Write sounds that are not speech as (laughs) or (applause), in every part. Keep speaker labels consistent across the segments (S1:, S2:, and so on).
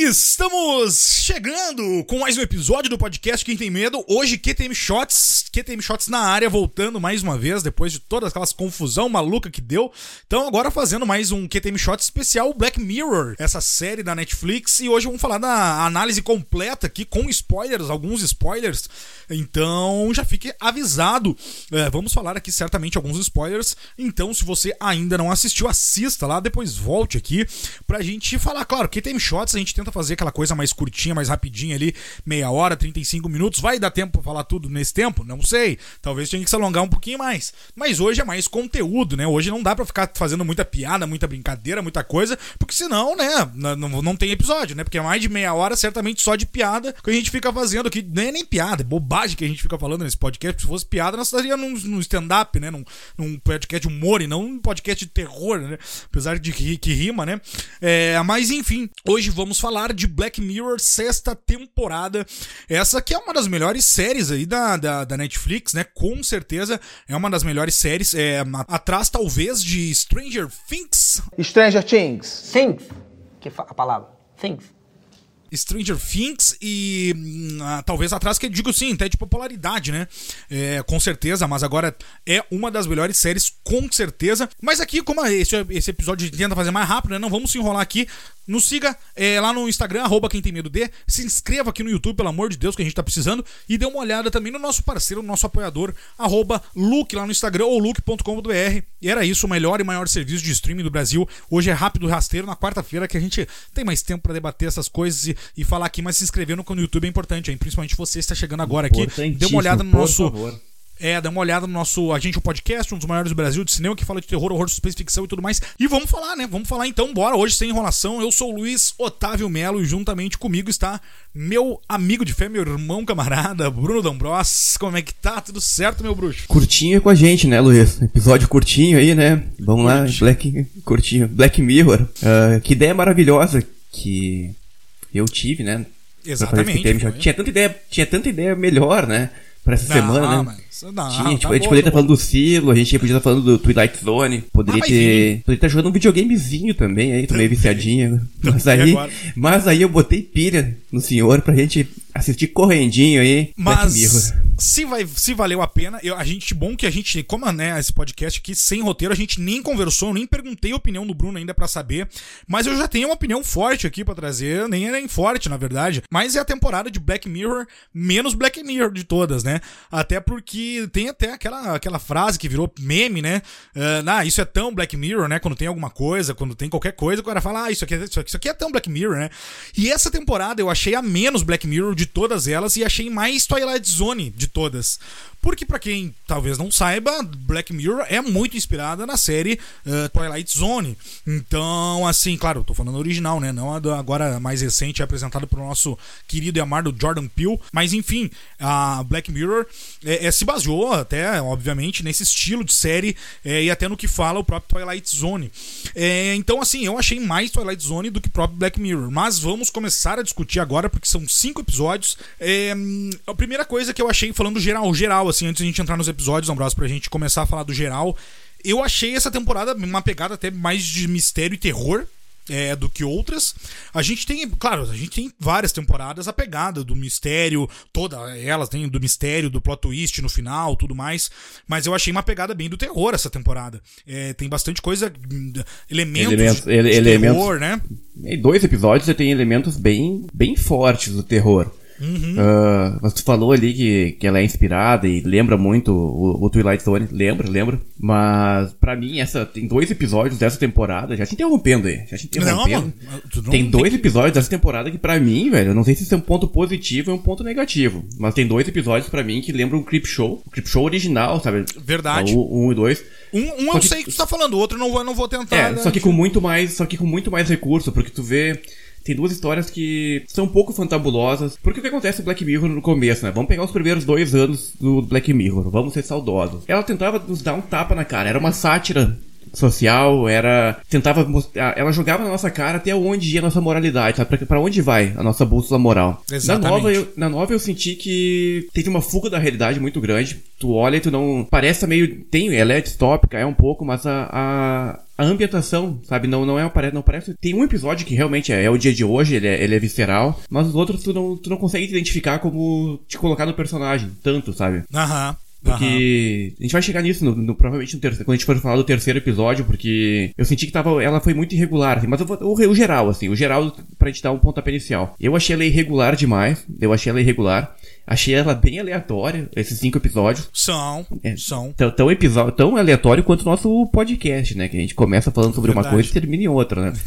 S1: Estamos chegando com mais um episódio do podcast Quem Tem Medo. Hoje, QTM Shots, QTM Shots na área, voltando mais uma vez, depois de todas aquelas confusão maluca que deu. Então, agora fazendo mais um QTM Shots especial Black Mirror, essa série da Netflix. E hoje vamos falar da análise completa aqui, com spoilers, alguns spoilers. Então, já fique avisado. É, vamos falar aqui certamente alguns spoilers. Então, se você ainda não assistiu, assista lá, depois volte aqui pra gente falar. Claro, QTM Shots a gente tenta fazer aquela coisa mais curtinha, mais rapidinha ali, meia hora, 35 minutos. Vai dar tempo pra falar tudo nesse tempo? Não sei. Talvez tenha que se alongar um pouquinho mais. Mas hoje é mais conteúdo, né? Hoje não dá pra ficar fazendo muita piada, muita brincadeira, muita coisa, porque senão, né, não, não tem episódio, né? Porque é mais de meia hora, certamente só de piada que a gente fica fazendo aqui. Nem é nem piada, é bobagem que a gente fica falando nesse podcast. Se fosse piada, nós estaria num, num stand-up, né? Num, num podcast humor e não um podcast de terror, né? Apesar de que, que rima, né? É, mas enfim, hoje vamos falar de Black Mirror, sexta temporada. Essa que é uma das melhores séries aí da, da, da Netflix, né? Com certeza é uma das melhores séries. É, atrás, talvez, de Stranger Things.
S2: Stranger Things.
S3: Things. Que a palavra. Things.
S1: Stranger Things e hum, ah, talvez atrás que eu digo sim, até de popularidade, né? É, com certeza, mas agora é uma das melhores séries, com certeza. Mas aqui, como esse, esse episódio tenta fazer mais rápido, né? Não vamos se enrolar aqui. Nos siga é, lá no Instagram, arroba quem tem medo de. Se inscreva aqui no YouTube, pelo amor de Deus, que a gente tá precisando. E dê uma olhada também no nosso parceiro, no nosso apoiador, arroba Luke lá no Instagram ou luke.com.br. E era isso, o melhor e maior serviço de streaming do Brasil. Hoje é rápido rasteiro, na quarta-feira, que a gente tem mais tempo para debater essas coisas e, e, falar aqui, mas se inscrever no, no YouTube é importante, hein? principalmente você está chegando agora aqui. Dê uma olhada no nosso. Favor é, dá uma olhada no nosso Agente o Podcast, um dos maiores do Brasil de cinema, que fala de terror, horror, suspense, ficção e tudo mais. E vamos falar, né? Vamos falar então, bora hoje sem enrolação. Eu sou o Luiz Otávio Melo e juntamente comigo está meu amigo de fé, meu irmão camarada, Bruno Dombros. Como é que tá? Tudo certo, meu bruxo?
S4: Curtinho com a gente, né, Luiz? Episódio curtinho aí, né? Vamos lá, Black, curtinho. Black Mirror. Uh, que ideia maravilhosa que eu tive, né?
S1: Exatamente.
S4: Tinha tanta ideia, tinha tanta ideia melhor, né? Pra essa não, semana, né? Não, Tinha, tipo, tá a gente bom, poderia estar tá falando do Silo, a gente poderia estar tá falando do Twilight Zone, poderia ah, ter. Poderia estar jogando um videogamezinho também aí, tô meio viciadinho. (laughs) Mas aí, mas aí eu botei pilha no senhor pra gente assistir correndinho aí.
S1: Mas se, vai, se valeu a pena, eu, a gente, bom que a gente, como né, esse podcast aqui sem roteiro, a gente nem conversou, nem perguntei a opinião do Bruno ainda para saber, mas eu já tenho uma opinião forte aqui para trazer, nem é nem forte na verdade, mas é a temporada de Black Mirror menos Black Mirror de todas, né? Até porque tem até aquela, aquela frase que virou meme, né? Uh, ah, isso é tão Black Mirror, né? Quando tem alguma coisa, quando tem qualquer coisa, o cara fala, ah, isso aqui, é, isso aqui, isso aqui é tão Black Mirror, né? E essa temporada eu achei a menos Black Mirror de todas elas e achei mais Twilight Zone de todas. Porque, para quem talvez não saiba, Black Mirror é muito inspirada na série uh, Twilight Zone. Então, assim, claro, tô falando original, né? Não agora mais recente, apresentada pelo nosso querido e amado Jordan Peele. Mas, enfim, a Black Mirror é, é, se baseou até, obviamente, nesse estilo de série é, e até no que fala o próprio Twilight Zone. É, então, assim, eu achei mais Twilight Zone do que próprio Black Mirror. Mas vamos começar a discutir agora, porque são cinco episódios. É, a primeira coisa que eu achei, falando geral, geral, assim, antes de a gente entrar nos episódios, Ambrosio, pra gente começar a falar do geral. Eu achei essa temporada uma pegada até mais de mistério e terror. É, do que outras. A gente tem, claro, a gente tem várias temporadas a pegada do mistério, todas elas têm do mistério, do plot twist no final, tudo mais. Mas eu achei uma pegada bem do terror essa temporada. É, tem bastante coisa, elementos, elementos de, de elementos, terror, né?
S4: Em dois episódios você tem elementos bem, bem fortes do terror. Uhum. Uh, mas tu falou ali que, que ela é inspirada e lembra muito o, o Twilight Zone. Lembra, lembra. Mas pra mim, essa tem dois episódios dessa temporada. Já te interrompendo aí. Já te interrompendo. Não, não tem dois tem episódios dessa temporada que pra mim, velho, eu não sei se isso é um ponto positivo ou um ponto negativo. Mas tem dois episódios pra mim que lembram o Creep Show. O Creep Show original, sabe?
S1: Verdade.
S4: O, um e dois.
S1: Um, um eu que, sei que tu tá falando, o outro não vou, não vou tentar.
S4: É, né? só que com muito mais. Só que com muito mais recurso, porque tu vê tem duas histórias que são um pouco fantabulosas. Porque o que acontece no Black Mirror no começo, né? Vamos pegar os primeiros dois anos do Black Mirror, vamos ser saudosos. Ela tentava nos dar um tapa na cara, era uma sátira social, era. Tentava. mostrar- Ela jogava na nossa cara até onde ia a nossa moralidade, sabe? Pra, pra onde vai a nossa bússola moral.
S1: Exatamente.
S4: Na nova, eu, na nova eu senti que teve uma fuga da realidade muito grande. Tu olha e tu não. Parece meio. Tem, ela é distópica, é um pouco, mas a. a a ambientação, sabe, não, não é parece, não parece. Tem um episódio que realmente é, é o dia de hoje, ele é, ele é visceral, mas os outros tu não, tu não consegue te identificar como te colocar no personagem, tanto, sabe?
S1: Aham. aham.
S4: Porque a gente vai chegar nisso no, no- provavelmente no terceiro, quando a gente for falar do terceiro episódio, porque eu senti que tava, ela foi muito irregular, assim, mas eu vou- o, o geral, assim, o geral pra gente dar um pontapé inicial. Eu achei ela irregular demais, eu achei ela irregular, achei ela bem aleatória, esses cinco episódios.
S1: São.
S4: É.
S1: São.
S4: Tão, tão, episódio, tão aleatório quanto o nosso podcast, né? Que a gente começa falando sobre uma
S1: Verdade.
S4: coisa e termina em outra, né? (laughs)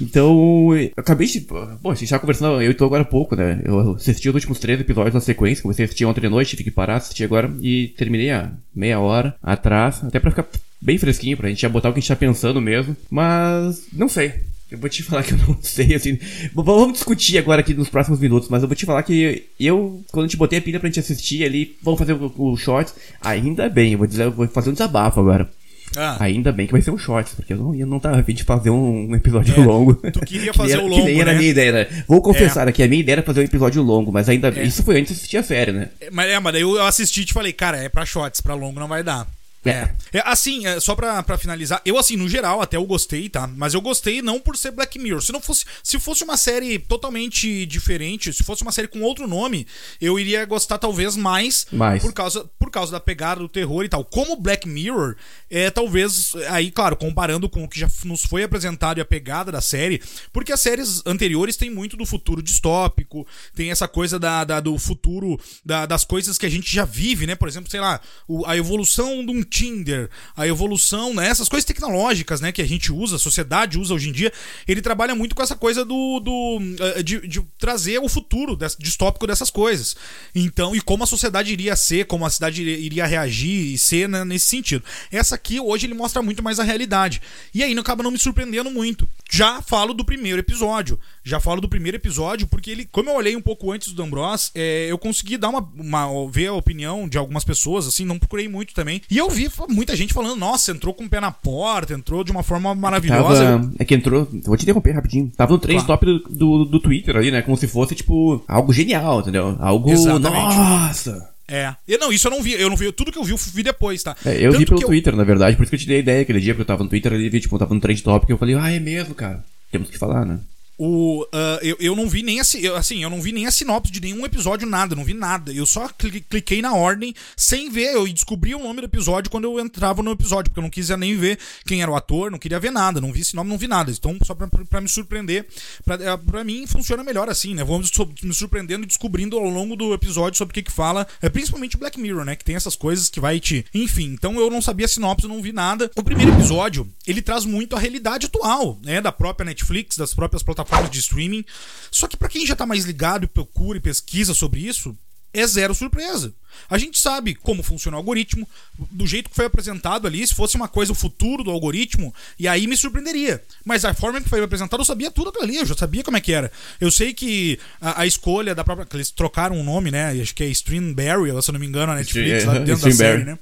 S4: Então, eu acabei de. Bom, a gente tava conversando, eu e tu agora há pouco, né? Eu assisti os últimos três episódios na sequência, comecei a assistir ontem de noite, tive que parar, assistir agora e terminei há meia hora atrás, até pra ficar bem fresquinho, pra gente já botar o que a gente tá pensando mesmo. Mas, não sei. Eu vou te falar que eu não (laughs) sei, assim. Vamos discutir agora aqui nos próximos minutos, mas eu vou te falar que eu, quando te botei a pilha pra gente assistir ali, vamos fazer o, o shorts, ainda bem, eu vou dizer, eu vou fazer um desabafo agora.
S1: Ah,
S4: Ainda bem que vai ser um shorts, porque eu não, eu não tava a fim de fazer um, um episódio
S1: É,
S4: longo.
S1: tu queria (laughs)
S4: Que
S1: fazer
S4: nem
S1: o
S4: era- Que nem
S1: longo,
S4: era a
S1: né?
S4: minha ideia, né? Vou confessar aqui, a minha ideia era fazer um episódio longo, mas ainda.
S1: É.
S4: Isso foi antes de assistir a série, né?
S1: mas, é, mas daí eu assisti e te falei, cara, é pra shots, pra longo não vai dar.
S4: É.
S1: É, assim, é, só pra, pra finalizar, eu assim, no geral, até eu gostei, tá? Mas eu gostei não por ser Black Mirror. Se não fosse, se fosse uma série totalmente diferente, se fosse uma série com outro nome, eu iria gostar talvez mais,
S4: Mais.
S1: por causa por causa da pegada do terror e tal. Como Black Mirror, é talvez aí, claro, comparando com o que já nos foi apresentado e a pegada da série, porque as séries anteriores têm muito do futuro distópico, tem essa coisa da, da- do futuro da- das coisas que a gente já vive, né? Por exemplo, sei lá, o- a evolução de um Tinder, a evolução, né? Essas coisas tecnológicas, né? Que a gente usa, a sociedade usa hoje em dia. Ele trabalha muito com essa coisa do. do eh, de, de trazer o futuro distópico dessas coisas. Então, e como a sociedade iria ser, como a cidade iria, iria reagir e ser né, nesse sentido. Essa aqui, hoje, ele mostra muito mais a realidade. E aí, não acaba não me surpreendendo muito. Já falo do primeiro episódio. Já falo do primeiro episódio, porque ele, como eu olhei um pouco antes do Ambrose, é, eu consegui dar uma, uma. ver a opinião de algumas pessoas, assim, não procurei muito também. E eu vi muita gente falando, nossa, entrou com o pé na porta, entrou de uma forma maravilhosa.
S4: Tava. É que entrou. Vou te interromper rapidinho. Tava no trend
S1: Claro.
S4: top do, do, do Twitter ali, né? Como se fosse, tipo, algo genial, entendeu? Algo.
S1: Exatamente.
S4: Nossa!
S1: É. E, não, isso eu não vi. Eu não vi. Tudo que eu vi, eu vi depois, tá?
S4: É, eu vi
S1: Tanto
S4: pelo
S1: que eu-
S4: Twitter, na verdade, por isso que eu te dei a ideia aquele dia, porque eu tava no Twitter ali, vi, tipo, eu tava no trend top, que eu falei, ah, é mesmo, cara. Temos que falar, né?
S1: O, ah, eu, eu não vi nem a, assim, eu não vi nem a sinopse de nenhum episódio, nada, não vi nada. Eu só cli- cliquei na ordem sem ver, eu descobri o nome do episódio quando eu entrava no episódio, porque eu não quis nem ver quem era o ator, não queria ver nada, não vi esse nome, não vi nada. Então, só pra, pra me surpreender, pra, é, pra mim funciona melhor assim, né? Vamos me surpreendendo e descobrindo ao longo do episódio sobre o que que fala, é, principalmente Black Mirror, né? Que tem essas coisas que vai te. Enfim, então eu não sabia a sinopse, não vi nada. O primeiro episódio, ele traz muito a realidade atual, né? Da própria Netflix, das próprias plataformas de streaming. Só que pra quem já tá mais ligado e procura e pesquisa sobre isso, é zero surpresa. A gente sabe como funciona o algoritmo, do jeito que foi apresentado ali, se fosse uma coisa o futuro do algoritmo, e aí me surpreenderia. Mas a forma que foi apresentado, eu sabia tudo aquilo ali, eu já sabia como é que era. Eu sei que a, a escolha da própria. Eles trocaram o nome, né? Acho que é Streamberry, se eu não me engano, a Netflix, lá
S4: Stream-
S1: dentro da série, né?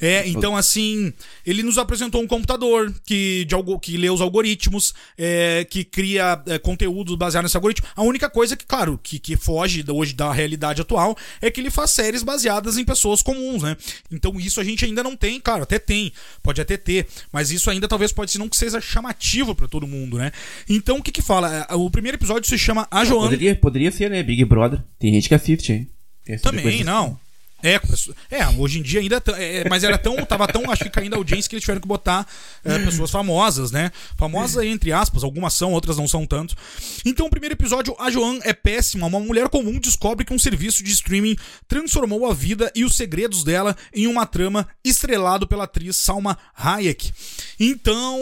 S1: É, então assim, ele nos apresentou um computador que, de algo, que lê os algoritmos, é, que cria é, conteúdos baseados nesse algoritmo. A única coisa que, claro, que, que foge hoje da realidade atual é que ele faz séries baseadas em pessoas comuns, né? Então isso a gente ainda não tem, claro, até tem, pode até ter, mas isso ainda talvez pode ser não que seja chamativo pra todo mundo, né? Então o que que fala? É, O primeiro episódio se chama A Joana.
S4: Poderia, poderia ser, né? Big Brother. Tem gente que assiste, hein?
S1: Também, não. É, é, hoje em dia ainda. tá- é, mas era tão. Tava tão, acho que caindo a audiência que eles tiveram que botar é, pessoas famosas, né? Famosas aí, entre aspas, algumas são, outras não são tanto. Então, o primeiro episódio, a Joan é péssima. Uma mulher comum descobre que um serviço de streaming transformou a vida e os segredos dela em uma trama estrelado pela atriz Salma Hayek. Então,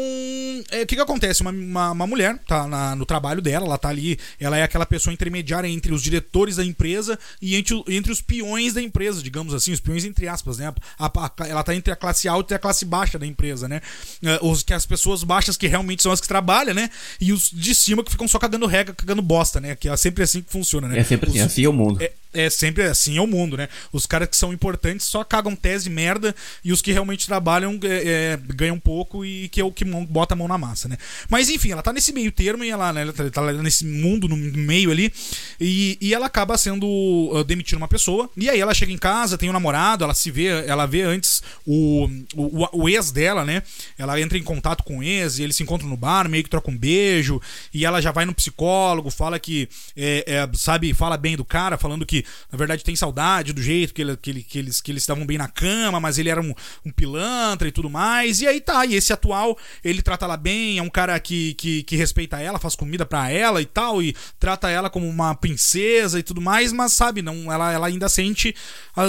S1: é, o que que acontece? Uma, uma, uma mulher tá na- no trabalho dela, ela tá ali, ela é aquela pessoa intermediária entre os diretores da empresa e entre, entre os peões da empresa, digamos assim, os peões entre aspas, né? A- a- ela tá entre a classe alta e a classe baixa da empresa, né? É, Os, que as pessoas baixas que realmente são as que trabalham, né? E os de cima que ficam só cagando regra, cagando bosta, né? Que é sempre assim que funciona, né?
S4: É sempre assim,
S1: Os-
S4: assim é o mundo.
S1: é, É sempre assim é o mundo, né? Os caras que são importantes só cagam tese merda e os que realmente trabalham é, é, ganham pouco e que é o que bota a mão na massa, né? Mas enfim, ela tá nesse meio termo e ela, né, ela tá, tá nesse mundo no meio ali e, e ela acaba sendo uh, demitindo uma pessoa e aí ela chega em casa, tem um namorado, ela se vê, ela vê antes o, o, o ex dela, né? Ela entra em contato com o ex e eles se encontram no bar, meio que troca um beijo e ela já vai no psicólogo, fala que, é, é, sabe, fala bem do cara, falando que na verdade tem saudade do jeito que, ele, que, ele, que eles que eles estavam bem na cama, mas ele era um, um, pilantra e tudo mais. E aí tá, e esse atual, ele trata ela bem, é um cara que, que, que respeita ela, faz comida para ela e tal, e trata ela como uma princesa e tudo mais, mas sabe, não, ela, ela ainda sente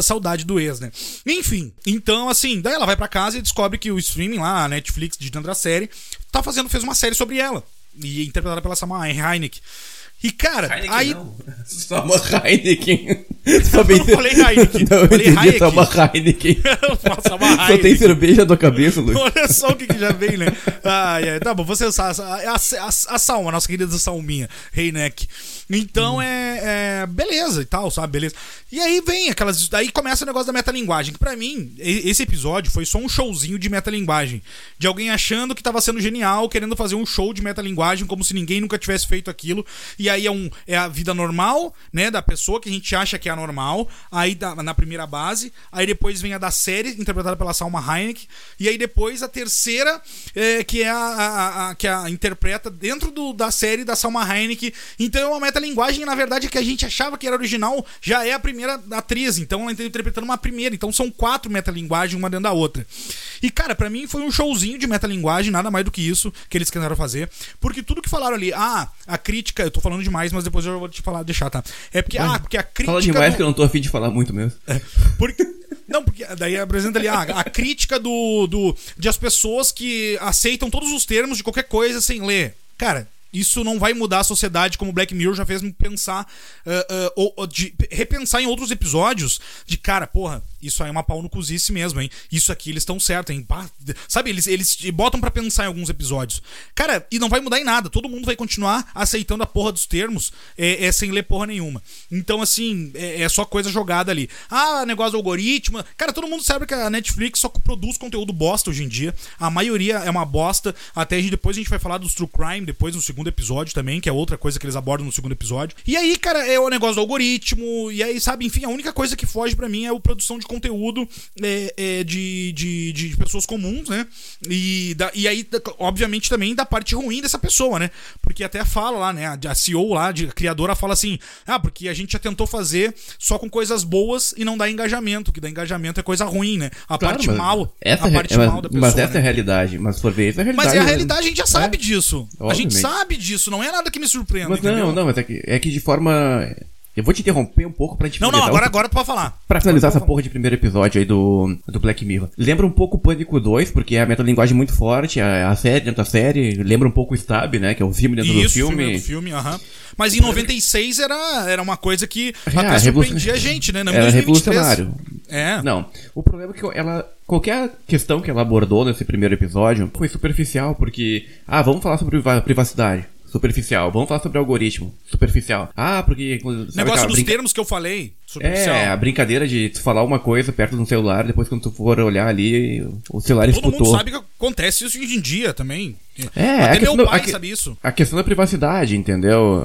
S1: saudade do ex, né? Enfim, então assim, daí ela vai para casa e descobre que o streaming lá, a Netflix, de dentro da série, tá fazendo, fez uma série sobre ela. E interpretada pela Sama Heineken. E, cara,
S4: Heineken
S1: aí.
S4: Não. (laughs) Só uma Heineken. (laughs)
S1: Só bem... Eu não falei Heineken.
S4: Não, eu
S1: falei
S4: entendi, só uma Heineken. (laughs)
S1: Nossa, uma Heineken.
S4: Só tem cerveja na cabeça, Luiz.
S1: Olha só o que, que já vem, né? Ai, ai, tá bom, você sabe. A, a, a, a Salma, nossa querida Salminha, Reineck. Então hum. é, é, Beleza e tal, sabe? Beleza. E aí vem aquelas. Aí começa o negócio da metalinguagem. Que pra mim, esse episódio foi só um showzinho de metalinguagem. De alguém achando que tava sendo genial, querendo fazer um show de metalinguagem, como se ninguém nunca tivesse feito aquilo. E aí é, um, é a vida normal, né? Da pessoa que a gente acha que é a normal. Aí da, na primeira base. Aí depois vem a da série, interpretada pela Salma Hayek. E aí depois a terceira, é, que é a, a, a, que a interpreta dentro do, da série da Salma Hayek. Então é uma meta metalinguagem, na verdade, que a gente achava que era original, já é a primeira atriz. Então ela está interpretando uma primeira. Então são quatro metalinguagens, uma dentro da outra. E, cara, para mim foi um showzinho de metalinguagem, nada mais do que isso que eles quiseram fazer. Porque tudo que falaram ali, ah, a crítica, eu tô falando demais, mas depois eu vou te falar, deixar, tá? É porque, ah, porque a crítica.
S4: Fala demais que eu não tô afim de falar muito mesmo.
S1: É, porque. Não, porque daí apresenta ali ah, a crítica do, do de as pessoas que aceitam todos os termos de qualquer coisa sem ler. Cara, isso não vai mudar a sociedade como Black Mirror já fez me pensar, uh, uh, ou, ou, de repensar em outros episódios de cara, porra, isso aí é uma pau no cozice mesmo, hein? Isso aqui eles estão certos, hein? sabe, eles, eles botam para pensar em alguns episódios. Cara, e não vai mudar em nada. Todo mundo vai continuar aceitando a porra dos termos é, é sem ler porra nenhuma. Então, assim, é, é, só coisa jogada ali. Ah, negócio do algoritmo. Cara, todo mundo sabe que a Netflix só produz conteúdo bosta hoje em dia. A maioria é uma bosta. Até depois a gente vai falar dos True Crime, depois no segundo episódio também, que é outra coisa que eles abordam no segundo episódio. E aí, cara, é o negócio do algoritmo. E aí, sabe, enfim, a única coisa que foge para mim é a produção de conteúdo é, é, de, de, de, pessoas comuns, né? E, da, e aí, obviamente, também da parte ruim dessa pessoa, né? Porque até fala lá, né? A CEO lá, a criadora, fala assim: ah, porque a gente já tentou fazer só com coisas boas e não dá engajamento, que dá engajamento é coisa ruim, né? A claro, parte mal.
S4: Essa
S1: a
S4: parte mas, mal da pessoa. Mas essa né? é a realidade. Mas por ver, essa é a realidade.
S1: Mas é a realidade, a gente já sabe é. disso. Obviamente. A gente sabe disso, não é nada que me surpreenda.
S4: Mas
S1: entendeu?
S4: não, não, mas é que, é que de forma eu vou te interromper um pouco pra gente
S1: Não, não, agora, agora tu pode falar.
S4: Pra finalizar essa porra de primeiro episódio aí do, do Black Mirror. Lembra um pouco o Pânico 2, porque é a metalinguagem muito forte, a, a série dentro da série. Lembra um pouco o Stab, né? Que é o filme dentro
S1: Isso,
S4: do filme.
S1: Isso, filme, aham. Uh -huh. Mas em 96 era, era uma coisa que é, até surpreendia a gente, né?
S4: Não, era 2023. revolucionário.
S1: É.
S4: Não. O problema é que ela. Qualquer questão que ela abordou nesse primeiro episódio foi superficial, porque. Ah, vamos falar sobre privacidade superficial. Vamos falar sobre algoritmo, superficial. Ah, porque.
S1: Negócio dos brinca... termos que eu falei, superficial.
S4: É, a brincadeira de tu falar uma coisa perto do celular, depois quando tu for olhar ali, o celular
S1: Todo
S4: escutou.
S1: Todo mundo sabe que acontece isso hoje em dia também.
S4: É,
S1: Até meu pai
S4: a,
S1: sabe isso.
S4: A questão da privacidade, entendeu?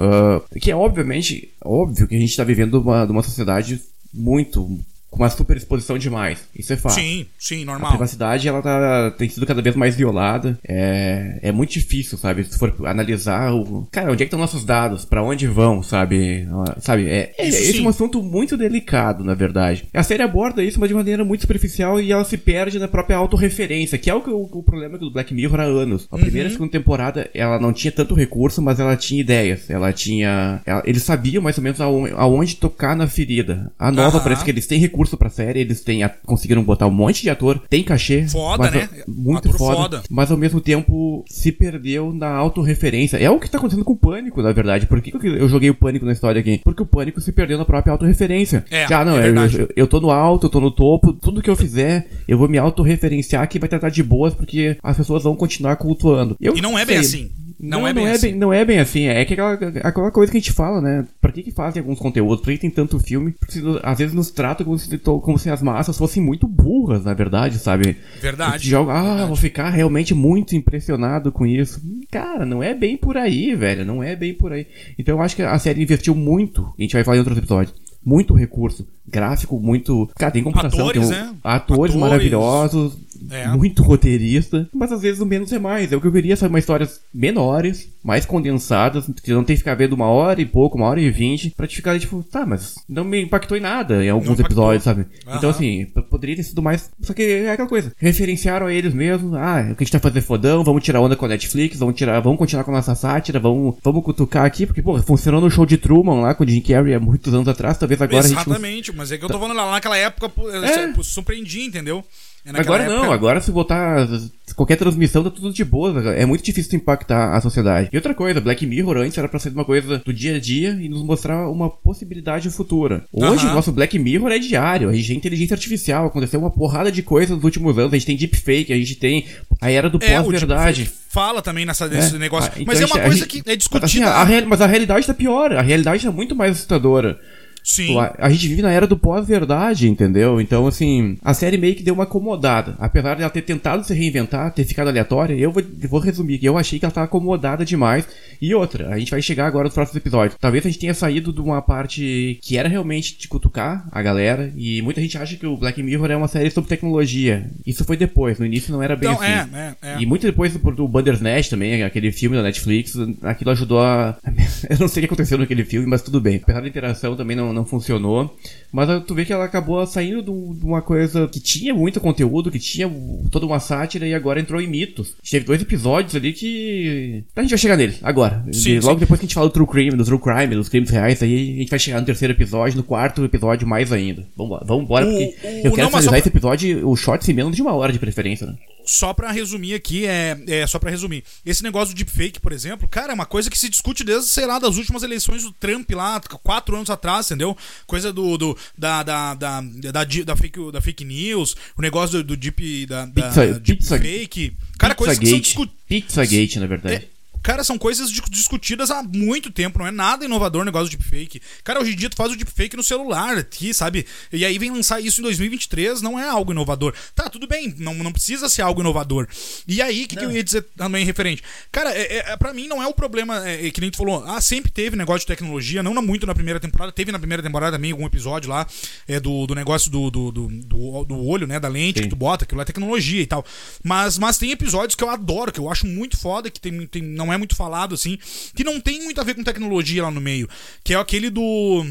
S4: Uh, que é obviamente, óbvio que a gente tá vivendo uma, uma sociedade muito com uma superexposição demais. Isso é fato.
S1: Sim, sim, normal.
S4: A privacidade, ela tá, tem sido cada vez mais violada. É, é muito difícil, sabe? Se for analisar o... Cara, onde é que estão nossos dados? para onde vão, sabe? Sabe? É, é, esse é um assunto muito delicado, na verdade. A série aborda isso, mas de maneira muito superficial e ela se perde na própria autorreferência, que é o, o, o problema do Black Mirror há anos. A primeira e uhum. segunda temporada, ela não tinha tanto recurso, mas ela tinha ideias. Ela tinha... Ela, eles sabiam mais ou menos aonde, aonde tocar na ferida. A nova parece que eles têm recursos recurso pra série, eles têm, conseguiram botar um monte de ator, tem cachê.
S1: Foda,
S4: mas,
S1: né?
S4: Muito foda, foda, Mas ao mesmo tempo se perdeu na autorreferência. É o que tá acontecendo com o Pânico, na verdade. Por que eu joguei o Pânico na história aqui? Porque o Pânico se perdeu na própria autorreferência.
S1: É,
S4: ah, não,
S1: é
S4: eu, eu, eu, tô no alto, eu tô no topo, tudo que eu fizer, eu vou me autorreferenciar que vai tratar de boas porque as pessoas vão continuar cultuando. Eu
S1: e não é bem assim. Não,
S4: Não,
S1: é bem
S4: não,
S1: assim.
S4: bem, não é bem assim. É que aquela, aquela coisa que a gente fala, né? Pra que, que fazem alguns conteúdos? Por que tem tanto filme? Porque às vezes nos tratam como se, como se as massas fossem muito burras, na verdade, sabe?
S1: Verdade.
S4: Joga, ah,
S1: Verdade.
S4: vou ficar realmente muito impressionado com isso. Cara, não é bem por aí, velho. Não é bem por aí. Então eu acho que a série investiu muito. A gente vai falar em outros episódios. Muito recurso. Gráfico, muito. Cara, tem comparação.
S1: Atores,
S4: tem um-
S1: né?
S4: Atores,
S1: Atores.
S4: maravilhosos.
S1: É.
S4: Muito roteirista. Mas às vezes o menos é mais. É o que eu queria, sabe? Umas histórias menores, mais condensadas. Que não tem que ficar vendo uma hora e pouco, uma hora e vinte. Pra te ficar tipo, tá, mas não me impactou em nada em alguns episódios, sabe?
S1: Aham.
S4: Então assim, poderia ter sido mais. Só que é aquela coisa. Referenciaram a eles mesmo. Ah, o que a gente tá fazendo é fodão, vamos tirar onda com a Netflix, vamos tirar, vamos continuar com a nossa sátira, vamos, vamos cutucar aqui, porque, pô, funcionou no show de Truman lá com o Jim Carrey há muitos anos atrás, talvez agora a gente.
S1: Exatamente, mas é que eu tô falando lá naquela época,
S4: É.
S1: surpreendi, entendeu? É
S4: Agora não,
S1: época-
S4: agora se botar qualquer transmissão tá tudo de boa, é muito difícil impactar a sociedade. E outra coisa, Black Mirror antes era pra ser uma coisa do dia a dia e nos mostrar uma possibilidade futura. Hoje o nosso Black Mirror é diário, a gente tem inteligência artificial, aconteceu uma porrada de coisas nos últimos anos, a gente tem deepfake, a gente tem a era do
S1: É,
S4: pós-verdade.
S1: fala também nessa, nesse
S4: É.
S1: negócio.
S4: Ah, então
S1: mas
S4: a
S1: é uma
S4: a
S1: coisa
S4: gente-
S1: que é
S4: Mas, assim,
S1: discutida.
S4: a real- mas a realidade tá pior, a realidade tá muito mais assustadora.
S1: Sim.
S4: A, a gente vive na era do pós-verdade, entendeu? Então, assim, a série meio que deu uma acomodada. Apesar de ela ter tentado se reinventar, ter ficado aleatória, eu vou, vou resumir que eu achei que ela tava acomodada demais. E outra, a gente vai chegar agora nos próximos episódios. Talvez a gente tenha saído de uma parte que era realmente de cutucar a galera. E muita gente acha que o Black Mirror é uma série sobre tecnologia. Isso foi depois, no início não era bem
S1: Então,
S4: assim.
S1: é, é, é.
S4: E muito depois do, do Bandersnatch também, aquele filme da Netflix, aquilo ajudou a. (laughs) Eu não sei o que aconteceu naquele filme, mas tudo bem. Apesar da interação também não, não funcionou. Mas tu vê que ela acabou saindo de um- uma coisa que tinha muito conteúdo, que tinha toda uma sátira e agora entrou em mitos. Teve dois episódios ali que. A gente vai chegar nele, agora.
S1: Sim,
S4: logo
S1: sim.
S4: depois que a gente fala do True Crime, do True Crime, dos crimes reais, aí a gente vai chegar no terceiro episódio, no quarto episódio mais ainda. Vambora, vambora,
S1: O-
S4: porque
S1: o-
S4: eu quero
S1: só
S4: finalizar
S1: pra-
S4: esse episódio, o short em menos de uma hora de preferência, né?
S1: Só pra resumir aqui, é, é só pra resumir. Esse negócio do deepfake, por exemplo, cara, é uma coisa que se discute desde, sei lá, das últimas eleições do Trump lá, quatro anos atrás, entendeu? Coisa do, do da, da, da, da, da fake, da fake news, o negócio do, do deep, da, da
S4: Pizza- pizza-
S1: deepfake. Cara, coisas que são discutidas.
S4: Pizzagate, na verdade.
S1: É, cara, são coisas di- discutidas há muito tempo, não é nada inovador o negócio do deepfake. Cara, hoje em dia tu faz o deepfake no celular aqui, sabe? E aí vem lançar isso em 2023, não é algo inovador. Tá, tudo bem, não, não precisa ser algo inovador. E aí, o que, que eu ia dizer também referente? Cara, é, é, pra mim não é o problema, é, é, que nem tu falou, ah, sempre teve negócio de tecnologia, não muito na primeira temporada, teve na primeira temporada também algum episódio lá é, do, do negócio do, do, do, do- do olho, né, da lente
S4: Sim.
S1: que tu bota, aquilo é tecnologia e tal. Mas, mas tem episódios que eu adoro, que eu acho muito foda, que tem, tem, não é muito falado assim, que não tem muito a ver com tecnologia lá no meio. Que é aquele do.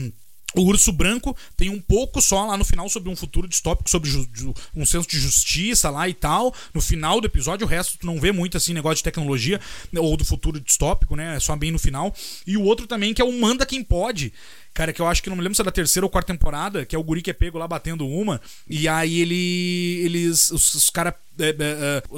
S1: O Urso Branco tem um pouco só lá no final sobre um futuro distópico, sobre um senso de justiça lá e tal. No final do episódio, o resto tu não vê muito assim negócio de tecnologia ou do futuro distópico, né? É só bem no final. E o outro também que é o Manda Quem Pode. Cara, que eu acho que não me lembro se é da terceira ou quarta temporada, que é o guri que é pego lá batendo uma. E aí ele. Eles. Os, os caras é, é,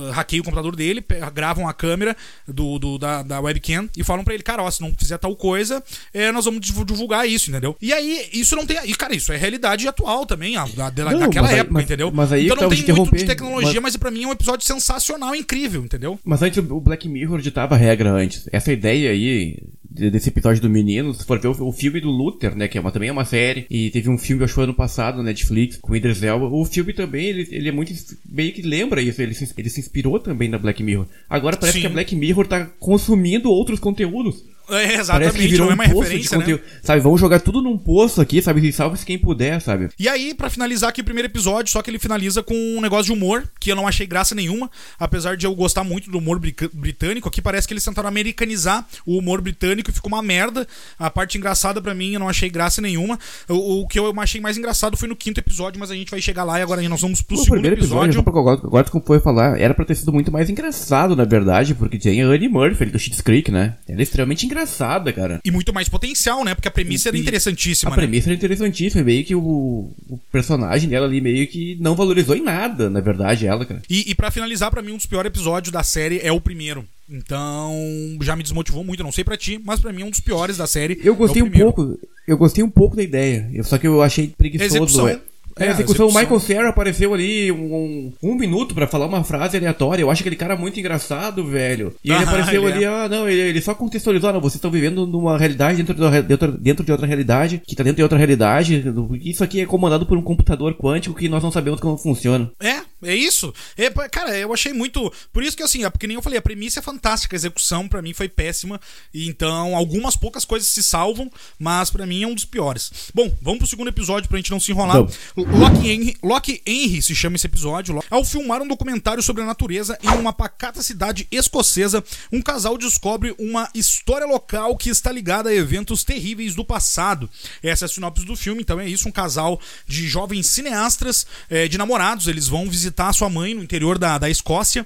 S1: é, hackeiam o computador dele, gravam a câmera do, do- da, da webcam e falam pra ele, cara, ó, se não fizer tal coisa, é, nós vamos divu- divulgar isso, entendeu? E aí, isso não tem. E, cara, isso é realidade atual também, a, da, da-
S4: Não,
S1: daquela
S4: aí-
S1: época,
S4: mas-
S1: entendeu?
S4: mas aí
S1: então
S4: que
S1: não tem
S4: te
S1: muito de tecnologia,
S4: mas-
S1: mas pra mim é um episódio sensacional, incrível, entendeu?
S4: Mas antes o Black Mirror ditava regra antes. Essa ideia aí desse episódio do menino, se for ver o, o filme do Luther, né, que é uma, também é uma série, e teve um filme, acho que foi ano passado, na Netflix, com o Idris Elba. O filme também, ele, ele é muito, meio que lembra isso, ele se, ele se inspirou também na Black Mirror. Agora parece
S1: Sim.
S4: que a Black Mirror tá consumindo outros conteúdos.
S1: É,
S4: Parece que
S1: exatamente,
S4: virou
S1: é
S4: um poço de
S1: referência, né?
S4: conteúdo. Sabe, vamos jogar tudo num poço aqui, sabe, salve-se quem puder, sabe.
S1: E aí, pra finalizar aqui o primeiro episódio, só que ele finaliza com um negócio de humor, que eu não achei graça nenhuma, apesar de eu gostar muito do humor britânico, aqui parece que eles tentaram americanizar o humor britânico e ficou uma merda. A parte engraçada pra mim eu não achei graça nenhuma. O, o que eu achei mais engraçado foi no quinto episódio, mas a gente vai chegar lá e agora nós vamos pro
S4: O
S1: segundo
S4: primeiro episódio,
S1: episódio.
S4: agora, tu foi falar, era pra ter sido muito mais engraçado, na verdade, porque tem a Annie Murphy do Schitt's Creek, né? Ela é extremamente engraçada, cara.
S1: E muito mais potencial, né? Porque a premissa era
S4: E-
S1: interessantíssima,
S4: A
S1: né?
S4: premissa era interessantíssima, meio que o, o personagem dela ali meio que não valorizou em nada, na verdade, ela, cara.
S1: E, e para finalizar, pra mim, um dos piores episódios da série é o primeiro. Então, já me desmotivou muito. Não sei pra ti, mas pra mim é um dos piores da série.
S4: Eu gostei
S1: é
S4: um pouco, eu gostei um pouco da ideia, só que eu achei preguiçoso.
S1: Execução.
S4: É. É, a execução, o Michael Cera apareceu ali um, um, um minuto pra falar uma frase aleatória. Eu acho aquele cara muito engraçado, velho. E ele
S1: Ah,
S4: apareceu
S1: ele
S4: ali,
S1: é.
S4: ah, não, ele, ele só contextualizou, ah, não, vocês estão vivendo numa realidade dentro de, outra- de outra, dentro de outra realidade, que tá dentro de outra realidade. Isso aqui é comandado por um computador quântico que nós não sabemos como funciona.
S1: É, é isso. É, cara, eu achei muito. Por isso que assim, é porque nem eu falei, a premissa é fantástica, a execução pra mim foi péssima. Então, algumas poucas coisas se salvam, mas pra mim é um dos piores. Bom, vamos pro segundo episódio pra gente não se enrolar.
S4: Vamos.
S1: Loki Henry, Loki Henry se chama esse episódio. Ao filmar um documentário sobre a natureza em uma pacata cidade escocesa, um casal descobre uma história local que está ligada a eventos terríveis do passado. Essa é a sinopse do filme, então é isso: um casal de jovens cineastas, eh, de namorados, eles vão visitar a sua mãe no interior da, da Escócia.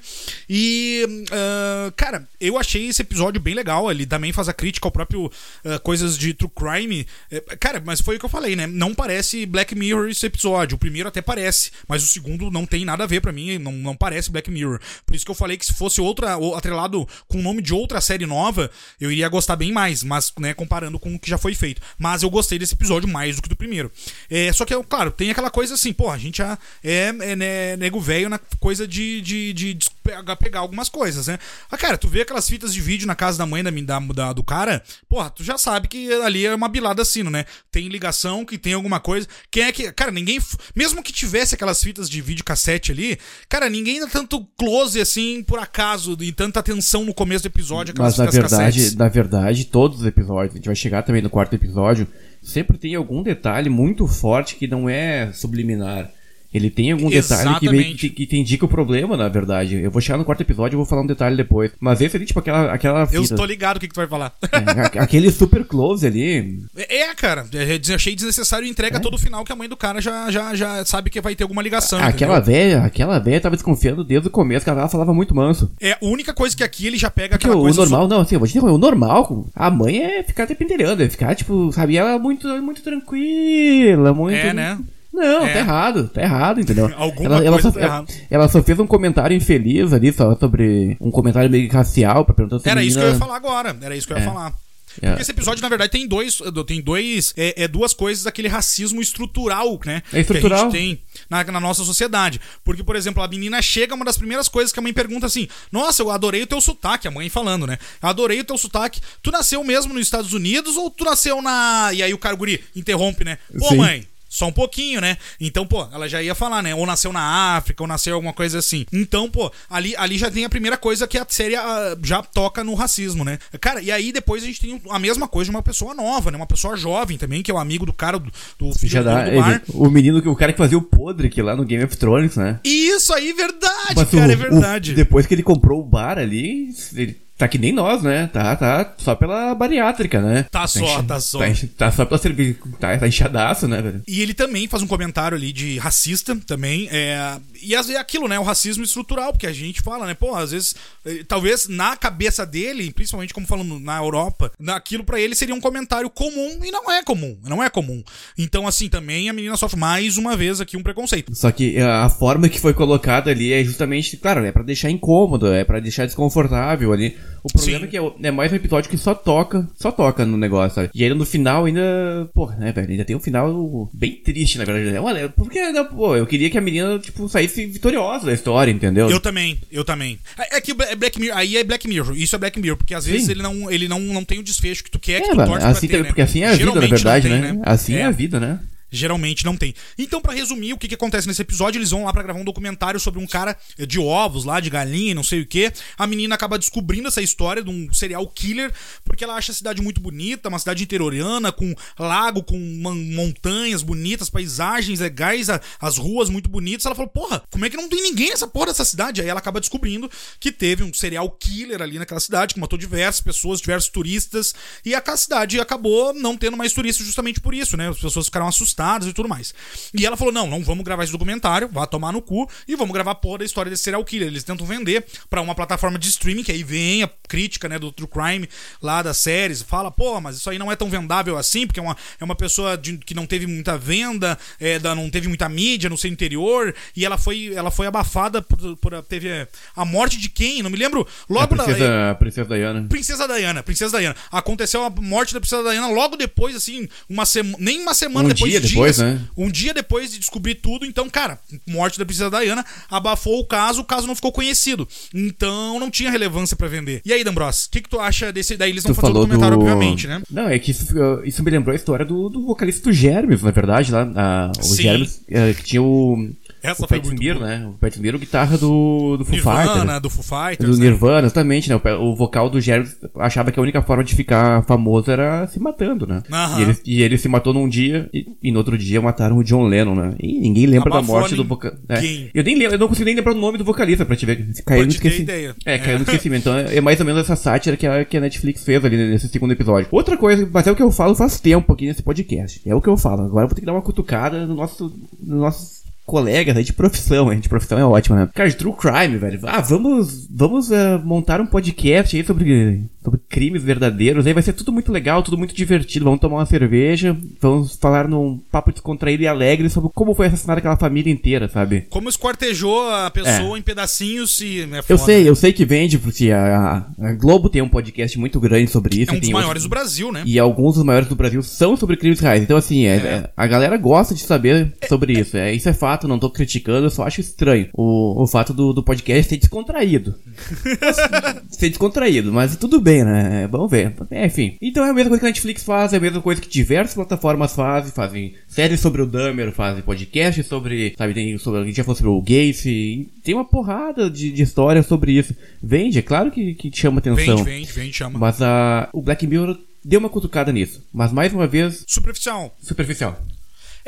S1: E, ah, cara, eu achei esse episódio bem legal. Ele também faz a crítica ao próprio ah, coisas de true crime. Eh, cara, mas foi o que eu falei, né? Não parece Black Mirror esse episódio. O primeiro até parece, mas o segundo não tem nada a ver pra mim. Não, não parece Black Mirror. Por isso que eu falei que se fosse outra, ou atrelado com o nome de outra série nova, eu iria gostar bem mais. Mas, né, comparando com o que já foi feito. Mas eu gostei desse episódio mais do que do primeiro. É, só que, claro, tem aquela coisa assim, pô, a gente já é, é né, nego velho na coisa de, de, de, de pegar, pegar algumas coisas, né? Ah, cara, tu vê aquelas fitas de vídeo na casa da mãe da, da, da- do cara, porra, tu já sabe que ali é uma bilada sino, né? Tem ligação, que tem alguma coisa. Quem é que. Cara, ninguém. Mesmo que tivesse aquelas fitas de vídeo cassete ali, cara, ninguém dá tanto close assim, por acaso, e tanta atenção no começo do episódio, aquelas
S4: Mas na verdade,
S1: cassetes.
S4: na verdade, todos os episódios, a gente vai chegar também no quarto episódio, sempre tem algum detalhe muito forte que não é subliminar. Ele tem algum detalhe que,
S1: Exatamente.
S4: que, que te indica o problema, na verdade. Eu vou chegar no quarto episódio e vou falar um detalhe depois. Mas esse ali, tipo, aquela, aquela
S1: Eu estou ligado o que, que tu vai falar.
S4: é, a- aquele super close ali,
S1: É, cara, é, achei desnecessário e entrega todo o final que a mãe do cara já, já, já sabe que vai ter alguma ligação.
S4: aquela
S1: entendeu?
S4: velha, aquela velha tava desconfiando desde o começo, que ela falava muito manso.
S1: É a única coisa que aqui ele já pega
S4: Porque
S1: aquela
S4: o, o
S1: coisa.
S4: normal, não, assim, eu vou te dizer, o normal, a mãe é ficar dependerando, é ficar, tipo, sabe, ela é muito, muito tranquila, muito...
S1: É, né?
S4: Não,
S1: É.
S4: tá errado, tá errado, entendeu? (laughs)
S1: Alguma
S4: ela, ela só,
S1: tá
S4: ela, ela só fez um comentário infeliz ali, só sobre um comentário meio racial, pra perguntar se
S1: Era isso que eu
S4: menina-
S1: ia falar agora. Era isso que eu ia
S4: É.
S1: falar.
S4: É.
S1: Porque esse episódio, na verdade, tem dois. Tem dois. É, é duas coisas daquele racismo estrutural, né?
S4: É estrutural.
S1: Que a gente tem na, na nossa sociedade. Porque, por exemplo, a menina chega, uma das primeiras coisas que a mãe pergunta assim: Nossa, eu adorei o teu sotaque, a mãe falando, né? Adorei o teu sotaque. Tu nasceu mesmo nos Estados Unidos ou tu nasceu na. E aí o cara guri interrompe, né? Pô,
S4: Sim.
S1: mãe. Só um pouquinho, né? Então, pô, ela já ia falar, né? Ou nasceu na África, ou nasceu alguma coisa assim. Então, pô, ali, ali já tem a primeira coisa que a série ah, já toca no racismo, né? Cara, e aí depois a gente tem a mesma coisa de uma pessoa nova, né? Uma pessoa jovem também, que é o amigo do cara do, do filho
S4: dá,
S1: do bar.
S4: o menino, que- o cara que fazia o podre aqui lá no Game of Thrones, né?
S1: Isso aí, verdade,
S4: Mas
S1: cara,
S4: o-
S1: é verdade.
S4: o- depois que ele comprou o bar ali, ele tá que nem nós, né? Tá, tá só pela bariátrica, né?
S1: Tá só,
S4: enche-
S1: tá só.
S4: enche- Tá, só pela cerveja. Tá, tá inchadaço, né, velho?
S1: E ele também faz um comentário ali de racista também. É, e às vezes é aquilo, né? O racismo estrutural, porque a gente fala, né? Pô, às vezes, eh, talvez na cabeça dele, principalmente como falando na Europa, naquilo pra ele seria um comentário comum e não é comum. Não é comum. Então, assim, também a menina sofre mais uma vez aqui um preconceito.
S4: Só que a forma que foi colocada ali é justamente, claro, é pra deixar incômodo, é pra deixar desconfortável ali. O problema
S1: Sim.
S4: é que é, é mais um episódio que só toca, só toca no negócio, sabe? E aí no final ainda, pô, né, velho, ainda tem um final bem triste, na verdade. Olha, porque, né, pô, eu queria que a menina, tipo, saísse vitoriosa da história, entendeu?
S1: Eu também, eu também. É é que Bla- Black Mirror, aí é Black Mirror, isso é Black Mirror, porque às vezes
S4: Sim.
S1: ele não, ele não, não tem o desfecho que tu quer, que
S4: É,
S1: tu
S4: mano,
S1: torce pra
S4: assim,
S1: ter, né?
S4: porque assim é a vida, na
S1: Geralmente
S4: verdade,
S1: tem,
S4: né? Assim é.
S1: É.
S4: a vida, né?
S1: Geralmente não tem. Então, pra resumir, o que, que acontece nesse episódio? Eles vão lá pra gravar um documentário sobre um cara de ovos lá, de galinha, não sei o que. A menina acaba descobrindo essa história de um serial killer, porque ela acha a cidade muito bonita, uma cidade interiorana, com lago, com montanhas bonitas, paisagens legais, as ruas muito bonitas. Ela falou, porra, como é que não tem ninguém nessa porra dessa cidade? Aí ela acaba descobrindo que teve um serial killer ali naquela cidade, que matou diversas pessoas, diversos turistas, e a cidade acabou não tendo mais turistas justamente por isso, né? As pessoas ficaram assustadas e tudo mais. E ela falou: não, não vamos gravar esse documentário, vá tomar no cu e vamos gravar a porra da história desse serial killer. Eles tentam vender pra uma plataforma de streaming, que aí vem a crítica, né, do True Crime lá das séries, fala, pô, mas isso aí não é tão vendável assim, porque é uma, é uma pessoa de- que não teve muita venda, é, da- não teve muita mídia no seu interior, e ela foi, ela foi abafada por, por- teve é, a morte de quem? Não me lembro. Logo
S4: a
S1: na-
S4: princesa, a princesa Diana.
S1: Princesa Diana, Princesa Diana. Aconteceu a morte da Princesa Diana logo depois, assim, uma semana. Nem uma semana
S4: Um
S1: depois
S4: dia. Depois,
S1: dias,
S4: né?
S1: um dia depois de descobrir tudo, então, cara, morte da princesa Diana abafou o caso, o caso não ficou conhecido. Então não tinha relevância pra vender. E aí, D'Ambros, o que, que tu acha desse. Daí eles vão fazer um
S4: falou
S1: documentário,
S4: do...
S1: obviamente, né?
S4: Não, é que isso, isso me lembrou a história do, do vocalista do Germes, na verdade, lá. a- o. Germes, é, que tinha o.
S1: Essa
S4: o
S1: foi
S4: Pat
S1: boa.
S4: né? O Pat Smear, o guitarra do, do Foo
S1: Nirvana,
S4: Fighters.
S1: do Foo Fighters.
S4: Do
S1: né?
S4: Nirvana, exatamente, né? O, o vocal do Germes achava que a única forma de ficar famoso era se matando, né?
S1: Aham.
S4: E, ele, e ele se matou num dia e, e no outro dia mataram o John Lennon, né? E ninguém lembra da morte do vocalista.
S1: ninguém.
S4: Eu nem lembro, eu não consigo nem lembrar o nome do vocalista pra te ver. Caiu no esquecimento. É, caiu
S1: É.
S4: no esquecimento. Então é mais ou menos essa sátira que a, que a Netflix fez ali nesse segundo episódio. Outra coisa, mas é o que eu falo faz tempo aqui nesse podcast. É o que eu falo. Agora eu vou ter que dar uma cutucada no nosso, no nossos colegas aí de profissão, hein? De profissão é ótima, né? Cara, de true crime, velho. Ah, vamos, vamos eh, montar um podcast aí sobre, sobre crimes verdadeiros. Aí vai ser tudo muito legal, tudo muito divertido. Vamos tomar uma cerveja, vamos falar num papo descontraído e alegre sobre como foi assassinada aquela família inteira, sabe?
S1: Como esquartejou a pessoa em pedacinhos e. É
S4: Eu sei,
S1: né?
S4: eu sei que vende, porque a, a Globo tem um podcast muito grande sobre isso.
S1: É um dos maiores
S4: outros-
S1: do Brasil, né?
S4: E alguns dos maiores do Brasil são sobre crimes reais. Então, assim, é- é- a galera gosta de saber sobre isso. É, isso é fato, não tô criticando, eu só acho estranho. O, o fato do, do podcast ser descontraído. (laughs) ser descontraído, mas tudo bem, né? Vamos ver. É, enfim. Então é a mesma coisa que a Netflix faz, é a mesma coisa que diversas plataformas fazem. Fazem séries sobre o Dahmer, fazem podcast sobre, sabe, tem sobre, a gente já falou sobre o Gacy. Tem uma porrada de, de histórias sobre isso. Vende, é claro que, que chama atenção.
S1: Vende, vende, vende, chama.
S4: Mas a, o Black Mirror deu uma cutucada nisso. Mas mais uma vez,
S1: Superficial.
S4: superficial.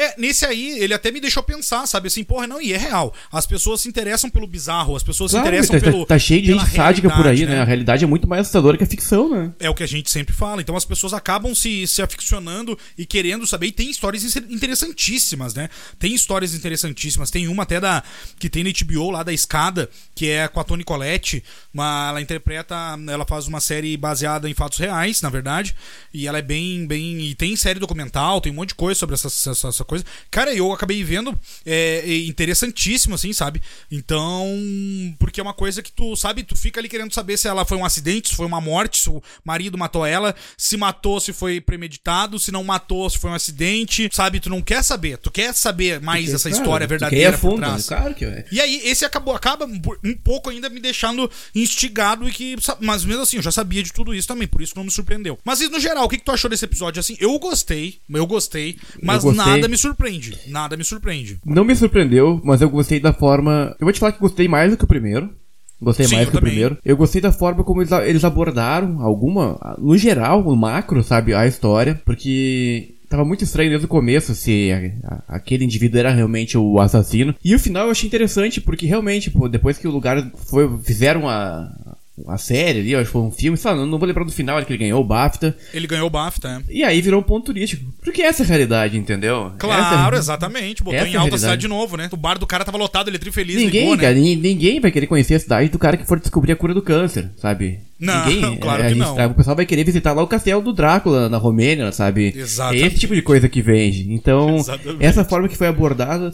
S1: É, nesse aí, ele até me deixou pensar, sabe? Assim, porra, não, e é real. As pessoas se interessam pelo bizarro, as pessoas
S4: Claro,
S1: se interessam
S4: tá, tá-
S1: pelo.
S4: tá cheio de gente sádica por aí,
S1: realidade,
S4: né? A realidade é muito mais assustadora que a ficção, né?
S1: É o que a gente sempre fala. Então as pessoas acabam se, se aficionando e querendo saber. E tem histórias interessantíssimas, né? Tem histórias interessantíssimas. Tem uma até da. que tem na HBO lá da escada, que é com a Toni Collette. Uma, ela interpreta. Ela faz uma série baseada em fatos reais, na verdade. E ela é bem. bem e tem série documental, tem um monte de coisa sobre essa, essa, essa coisa. Cara, eu acabei vendo. É, é interessantíssimo, assim, sabe? Então. Porque é uma coisa que tu, sabe, tu fica ali querendo saber se ela foi um acidente, se foi uma morte, se o marido matou ela, se matou, se foi premeditado, se não matou, se foi um acidente, sabe? Tu não quer saber, tu quer saber mais
S4: Porque,
S1: dessa
S4: claro,
S1: história verdadeira
S4: fundo,
S1: por trás.
S4: Claro que é.
S1: E aí, esse acabou, acaba um pouco ainda me deixando instigado e que. Mas mesmo assim, eu já sabia de tudo isso também, por isso que não me surpreendeu. Mas e no geral, o que, que tu achou desse episódio? Assim, eu gostei, eu gostei, mas
S4: gostei.
S1: nada me surpreende. Nada me surpreende.
S4: Não me surpreendeu, mas eu gostei da forma. Eu vou te falar que gostei mais do que o primeiro. Gostei
S1: Sim,
S4: mais que o
S1: também.
S4: primeiro. Eu gostei da forma como eles, eles abordaram alguma. No geral, no macro, sabe? A história. Porque. Tava muito estranho desde o começo se a- a- aquele indivíduo era realmente o assassino. E o final eu achei interessante, porque realmente, pô, depois que o lugar foi. Fizeram a. A série ali, acho que foi um filme, sei lá, não, vou lembrar do final, que ele ganhou o BAFTA.
S1: Ele ganhou o BAFTA, né?
S4: E aí virou um ponto turístico. Porque essa é a realidade, entendeu?
S1: Claro,
S4: Essa-
S1: exatamente. Botou em
S4: é a
S1: alta
S4: realidade.
S1: cidade de novo, né? O bar do cara tava lotado, ele é tri feliz,
S4: Ninguém,
S1: ligou, né?
S4: cara, ninguém vai querer conhecer a cidade do cara que for descobrir a cura do câncer, sabe?
S1: Não,
S4: ninguém, (laughs)
S1: claro
S4: é, a
S1: que não.
S4: tá- o pessoal vai querer visitar lá o castelo do Drácula na Romênia, sabe?
S1: Exatamente.
S4: É esse tipo de coisa que vende. Então, (laughs)
S1: Exatamente.
S4: essa forma que foi abordada,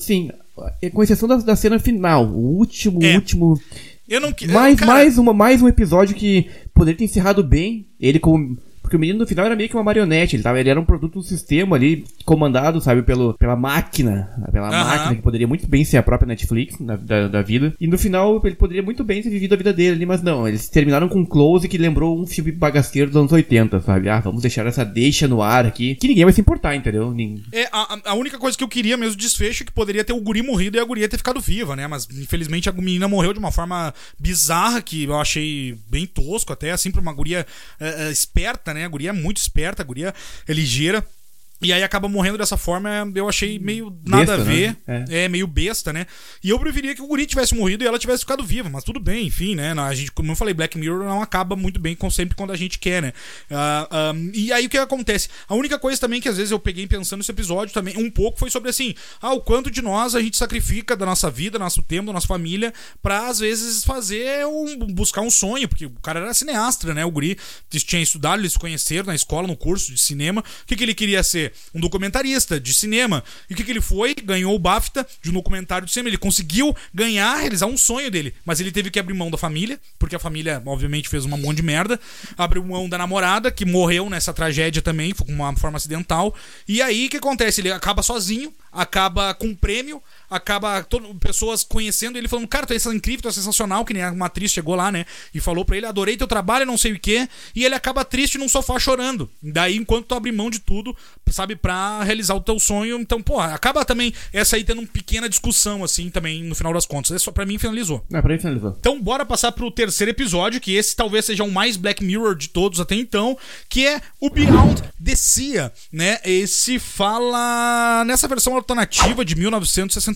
S4: é, com exceção da, da cena final, o último,
S1: É.
S4: último.
S1: Eu não que-
S4: Mais,
S1: cara,
S4: mais, uma, mais um episódio que poderia ter encerrado bem. Ele como. Porque o menino no final era meio que uma marionete, ele, tava, ele era um produto do sistema ali, comandado, sabe, pelo, pela máquina. Pela
S1: Aham.
S4: máquina que poderia muito bem ser a própria Netflix na- da, da vida. E no final ele poderia muito bem ter vivido a vida dele ali, mas não, eles terminaram com um close que lembrou um filme bagaceiro dos anos 80, sabe? Ah, vamos deixar essa deixa no ar aqui, que ninguém vai se importar, entendeu? Nin-
S1: É, a, a única coisa que eu queria mesmo desfecho é que poderia ter o guri morrido e a guria ter ficado viva, né? Mas infelizmente a menina morreu de uma forma bizarra que eu achei bem tosco até, assim, pra uma guria é, é, esperta, né? A guria é muito esperta, a guria é ligeira. E aí acaba morrendo dessa forma, eu achei meio nada a
S4: Besta,
S1: ver.
S4: né?
S1: É. meio besta, né? E eu preferia que o guri tivesse morrido e ela tivesse ficado viva, mas tudo bem, enfim, né? A gente, como eu falei, Black Mirror não acaba muito bem com sempre quando a gente quer, né? Ah, ah, e aí o que acontece? A única coisa também que às vezes eu peguei pensando nesse episódio também, um pouco, foi sobre assim, ah, o quanto de nós a gente sacrifica da nossa vida, nosso tempo, da nossa família, pra às vezes fazer um, buscar um sonho, porque o cara era cineasta, né? O guri tinha estudado, eles se conheceram na escola, no curso de cinema. O que, que ele queria ser? Um documentarista de cinema. E o que, que ele foi? Ganhou o BAFTA de um documentário de cinema. Ele conseguiu ganhar, realizar um sonho dele. Mas ele teve que abrir mão da família, porque a família, obviamente, fez uma monte de merda. Abriu mão da namorada, que morreu nessa tragédia também, com uma forma acidental. E aí o que acontece? Ele acaba sozinho, acaba com um prêmio, acaba todo, pessoas conhecendo ele falando, cara, tu é incrível, tu é sensacional, que nem uma atriz chegou lá, né? E falou pra ele, adorei teu trabalho, não sei o quê. E ele acaba triste num sofá chorando. Daí, enquanto tu abre mão de tudo, sabe, pra realizar o teu sonho. Então, pô, acaba também essa aí tendo uma pequena discussão, assim, também, no final das contas. É só pra mim finalizou.
S4: É, pra mim finalizou.
S1: Então, bora passar pro terceiro episódio, que esse talvez seja o mais Black Mirror de todos até então, que é o Beyond the Sea, né? Esse fala nessa versão alternativa de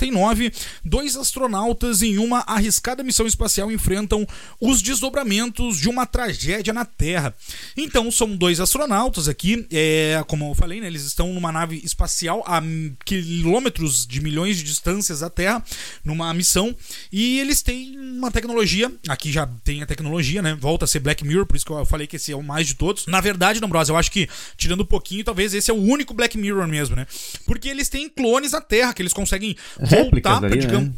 S1: 1969, dois astronautas em uma arriscada missão espacial enfrentam os desdobramentos de uma tragédia na Terra. Então, são dois astronautas aqui, é, como eu falei, né, eles estão numa nave espacial a quilômetros de milhões de distâncias da Terra, numa missão, e eles têm uma tecnologia, aqui já tem a tecnologia, né? Volta a ser Black Mirror, por isso que eu falei que esse é o mais de todos. Na verdade, Ambrosio, eu acho que, tirando um pouquinho, talvez esse é o único Black Mirror mesmo, né? Porque eles têm clones na Terra, que eles conseguem
S4: Réplicas
S1: voltar
S4: ali, né?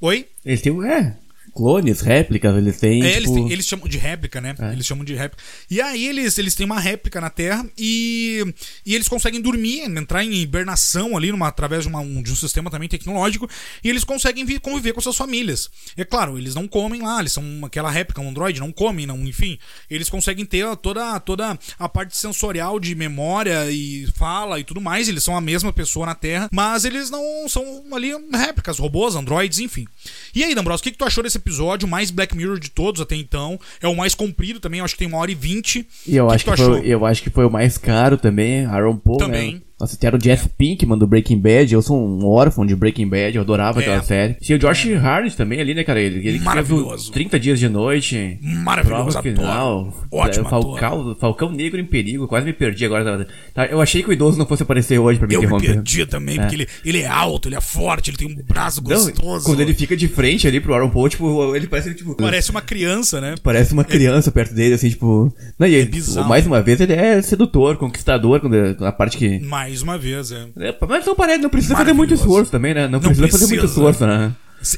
S1: Oi?
S4: Eles têm, é, clones, réplicas, eles têm,
S1: É, eles,
S4: tipo...
S1: têm- eles chamam de réplica, né?
S4: É.
S1: Eles chamam de réplica. E aí eles, eles têm uma réplica na Terra e, e eles conseguem dormir, entrar em hibernação ali numa, através de, uma- um, de um sistema também tecnológico e eles conseguem vi- conviver com suas famílias. É claro, eles não comem lá, eles são aquela réplica, um androide, não comem, não, enfim. Eles conseguem ter toda, toda a parte sensorial de memória e fala e tudo mais. Eles são a mesma pessoa na Terra, mas eles não são ali réplicas, robôs, androides, enfim. E aí, D'Ambrosio, o que, que tu achou desse episódio? O mais Black Mirror de todos até então. É o mais comprido também, acho que tem uma hora e vinte.
S4: E eu,
S1: O
S4: acho
S1: tu
S4: que foi, eu acho que foi o mais caro também, Aaron Paul,
S1: Também.
S4: né? Nossa, tem o Jeff Pinkman do Breaking Bad, eu sou um órfão de Breaking Bad, eu adorava
S1: É.
S4: aquela série. Tinha o Josh Harris também ali, né, cara? Ele, ele
S1: Maravilhoso.
S4: escreveu 30 Dias de Noite,
S1: Maravilhoso,
S4: Final.
S1: Ótimo
S4: é, Falcão, Falcão Negro em Perigo, quase me perdi agora. Tá, Eu achei que o idoso não fosse aparecer hoje pra me
S1: Eu me perdi também, porque ele, ele é alto, ele é forte, ele tem um braço
S4: Não,
S1: gostoso.
S4: quando ele fica de frente ali pro Aaron Paul, tipo, ele parece tipo...
S1: Parece uma criança, né?
S4: Parece uma criança perto dele, assim, tipo. Não, e ele,
S1: bizarro.
S4: mais uma vez, ele é sedutor, conquistador, quando é- a parte que.
S1: Mais uma vez, é.
S4: É, mas não parece, não precisa fazer muito esforço também, né? Não, precisa, fazer muito esforço, né?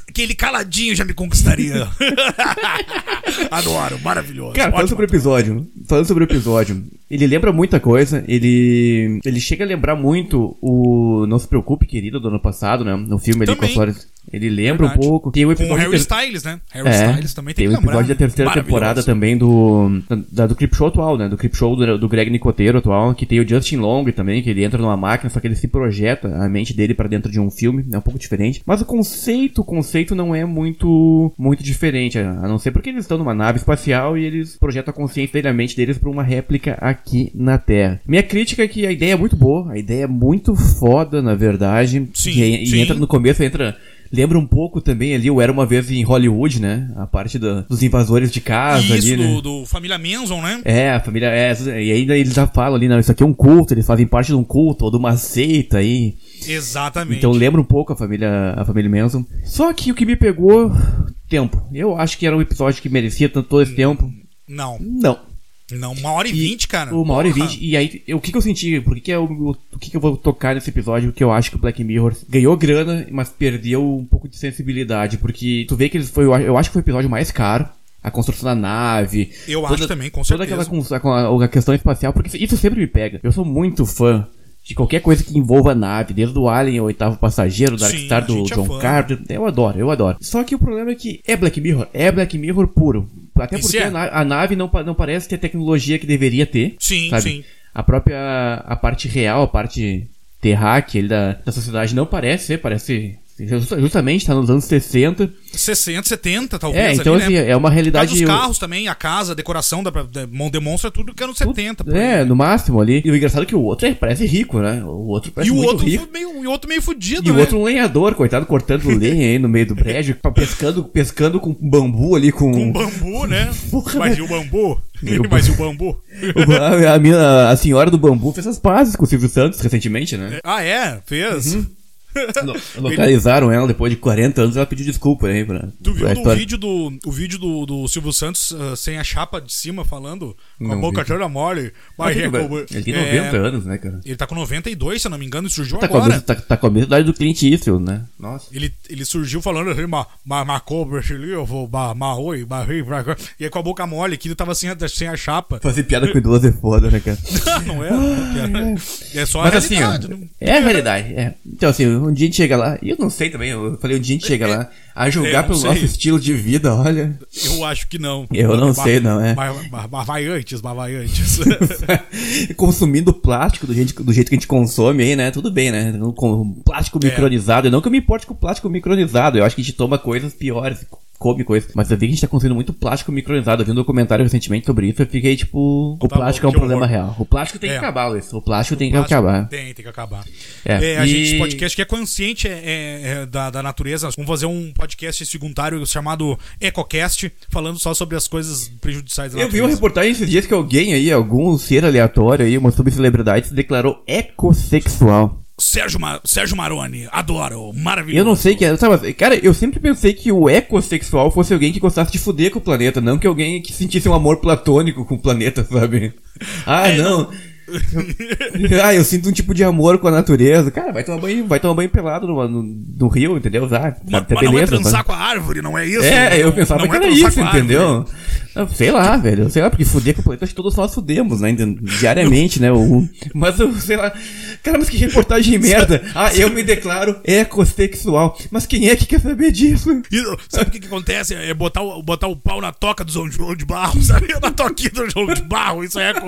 S1: Aquele caladinho já me conquistaria. (laughs) Adoro, maravilhoso.
S4: Cara, falando sobre o episódio, falando sobre o episódio, ele lembra muita coisa, ele ele chega a lembrar muito o Não Se Preocupe, Querido, do ano passado, né? No filme ali com a Flores. Ele lembra
S1: Verdade.
S4: um pouco. Tem o
S1: Com o
S4: episódio
S1: Harry
S4: ter-
S1: Styles, né? Harry
S4: É,
S1: Styles também tem,
S4: tem o
S1: que lembrar.
S4: episódio da terceira
S1: Maravilhoso.
S4: temporada também do da, do Clip Show atual, né? Do Clip Show do, do Greg Nicoteiro atual, que tem o Justin Long também, que ele entra numa máquina, só que ele se projeta a mente dele pra dentro de um filme, é um pouco diferente. Mas o conceito, o conceito não é muito muito diferente, a não ser porque eles estão numa nave espacial e eles projetam a consciência dele, a mente deles pra uma réplica aqui na Terra. Minha crítica é que a ideia é muito boa, a ideia é muito foda, na verdade.
S1: Sim,
S4: e, e
S1: sim.
S4: entra no começo, entra Lembra um pouco também ali, o Era Uma Vez em Hollywood, né? A parte do- dos invasores de casa
S1: Isso,
S4: ali, né?
S1: do, do Família Manson, né?
S4: É, a família, é, e ainda eles já falam ali, não, isso aqui é um culto, eles fazem parte de um culto ou de uma seita aí.
S1: Exatamente.
S4: Então lembra um pouco a família, a família Manson. Só que o que me pegou, tempo. Eu acho que era um episódio que merecia tanto todo esse tempo.
S1: Não,
S4: Não.
S1: Não, uma hora e vinte, cara.
S4: Uma hora e vinte. E aí, eu- o que, que eu senti? Por que, que, eu, o que, que eu vou tocar nesse episódio? Que eu acho que o Black Mirror ganhou grana, mas perdeu um pouco de sensibilidade. Porque tu vê que eles foi, eu acho- que foi o episódio mais caro. A construção da nave.
S1: Eu acho também, com
S4: Toda
S1: certeza.
S4: aquela cons- com a, a questão espacial, porque isso sempre me pega. Eu sou muito fã de qualquer coisa que envolva a nave, desde o Alien, o oitavo passageiro, Dark
S1: Sim,
S4: Star do
S1: é
S4: John
S1: fã.
S4: Carpenter. Eu adoro, eu adoro. Só que o problema é que é Black Mirror, é Black Mirror puro. Até porque
S1: é.
S4: a, na- a nave não, não parece ter a tecnologia que deveria ter.
S1: Sim,
S4: sabe?
S1: sim.
S4: A própria a parte real, a parte terráquea da, da sociedade não parece ser, parece justamente tá nos anos 60.
S1: 60, 70, talvez.
S4: É, então
S1: ali,
S4: assim,
S1: né?
S4: é uma realidade
S1: dos carros também, a casa, a decoração, da, demonstra tudo que é anos 70. por aí,
S4: É,
S1: né?
S4: no máximo ali. E o engraçado é que o outro é, parece rico, né? O outro parece
S1: E o
S4: muito
S1: outro,
S4: rico.
S1: meio, e o outro meio fudido,
S4: E o
S1: né?
S4: outro um lenhador, coitado, cortando (laughs) lenha aí no meio do brejo, pescando, pescando com bambu ali com.
S1: Com bambu, né?
S4: Porra,
S1: Mas e o bambu? (laughs) Mas e o bambu?
S4: O- a, a, minha- a senhora do bambu fez as pazes com o Silvio Santos recentemente, né?
S1: ah, é? Fez?
S4: Uhum. Localizaram ela depois de 40 anos, ela pediu desculpa aí pra.
S1: Tu viu
S4: pra
S1: o vídeo do, o vídeo do, do Silvio Santos ah, sem a chapa de cima falando? Com a
S4: Não
S1: boca
S4: vi.
S1: toda mole. Mas
S4: Ele
S1: é
S4: tem- Ele tem
S1: é,
S4: 90 anos, né, cara?
S1: Ele tá com 92, se eu não me engano, e surgiu
S4: Tá com, a,
S1: agora.
S4: mesma- tá, tá com a mesma idade do Clint Eastwood, né? Nossa.
S1: Ele, ele surgiu falando assim, ma, ma, ma cobra, eu vou, ma, ma, oi, ma, ri, ma, ma." e aí com a boca mole, que ele tava sem a, sem a chapa.
S4: Fazer piada com idoso é foda, né, cara? (laughs)
S1: não é? É só
S4: Mas
S1: a
S4: assim, ó,
S1: não-
S4: é a realidade. É. Então, assim, um dia a gente chega lá, e eu não sei também, eu falei, um dia a gente chega lá, a
S1: É,
S4: julgar
S1: não
S4: pelo
S1: sei.
S4: nosso estilo de vida, olha.
S1: Eu acho que não.
S4: Eu não
S1: Mas-
S4: sei, não, é.
S1: Mas, vai antes, mas vai antes. (laughs)
S4: Consumindo plástico do jeito, do jeito que a gente consome aí, né? Tudo bem, né? Com plástico
S1: É.
S4: micronizado. Não que eu me importe com plástico micronizado. Eu acho que a gente toma coisas piores, come coisas. Mas eu vi que a gente tá consumindo muito plástico micronizado. Eu vi um documentário recentemente sobre isso. Eu fiquei tipo. O
S1: Tá
S4: plástico
S1: bom,
S4: é um
S1: que
S4: problema
S1: horror.
S4: real. O plástico tem
S1: É.
S4: que acabar, Luiz. O plástico tem que
S1: Plástico
S4: acabar.
S1: Tem, tem que acabar.
S4: É,
S1: É, a
S4: e-
S1: gente, podcast que é consciente é, é- é da, da natureza. Vamos fazer um podcast secundário chamado EcoCast, falando só sobre as coisas prejudiciais da
S4: Eu vi uma
S1: natureza.
S4: reportagem esses dias que alguém aí, algum ser aleatório aí, uma subcelebridade, se declarou ecossexual.
S1: Sérgio, Sérgio Maroni, adoro, maravilhoso.
S4: Eu não sei que é. Sabe, cara, eu sempre pensei que o ecossexual fosse alguém que gostasse de fuder com o planeta, não que alguém que sentisse um amor platônico com o planeta, sabe? (laughs) Ah,
S1: É,
S4: não. (laughs) ah, eu sinto um tipo de amor com a natureza. Cara, vai tomar banho, vai tomar banho pelado no, no, no rio, entendeu? Ah,
S1: Mas,
S4: tá
S1: mas não é
S4: beleza,
S1: transar
S4: sabe?
S1: com a árvore, não é isso?
S4: É, eu
S1: Não-
S4: pensava
S1: não
S4: que
S1: é
S4: era isso, entendeu? Não, Sei lá, velho. Sei lá, porque fuder com o planeta acho que todos nós fudemos, né? Diariamente, né? O- Mas eu sei lá. Cara, mas que reportagem (laughs) merda. Ah, eu me declaro ecossexual. Mas quem é que quer saber disso?
S1: E sabe o que, que acontece? É botar o, botar o pau na toca do João, João de Barro, (laughs) sabe? Na toquinha do João de Barro, isso é. (laughs)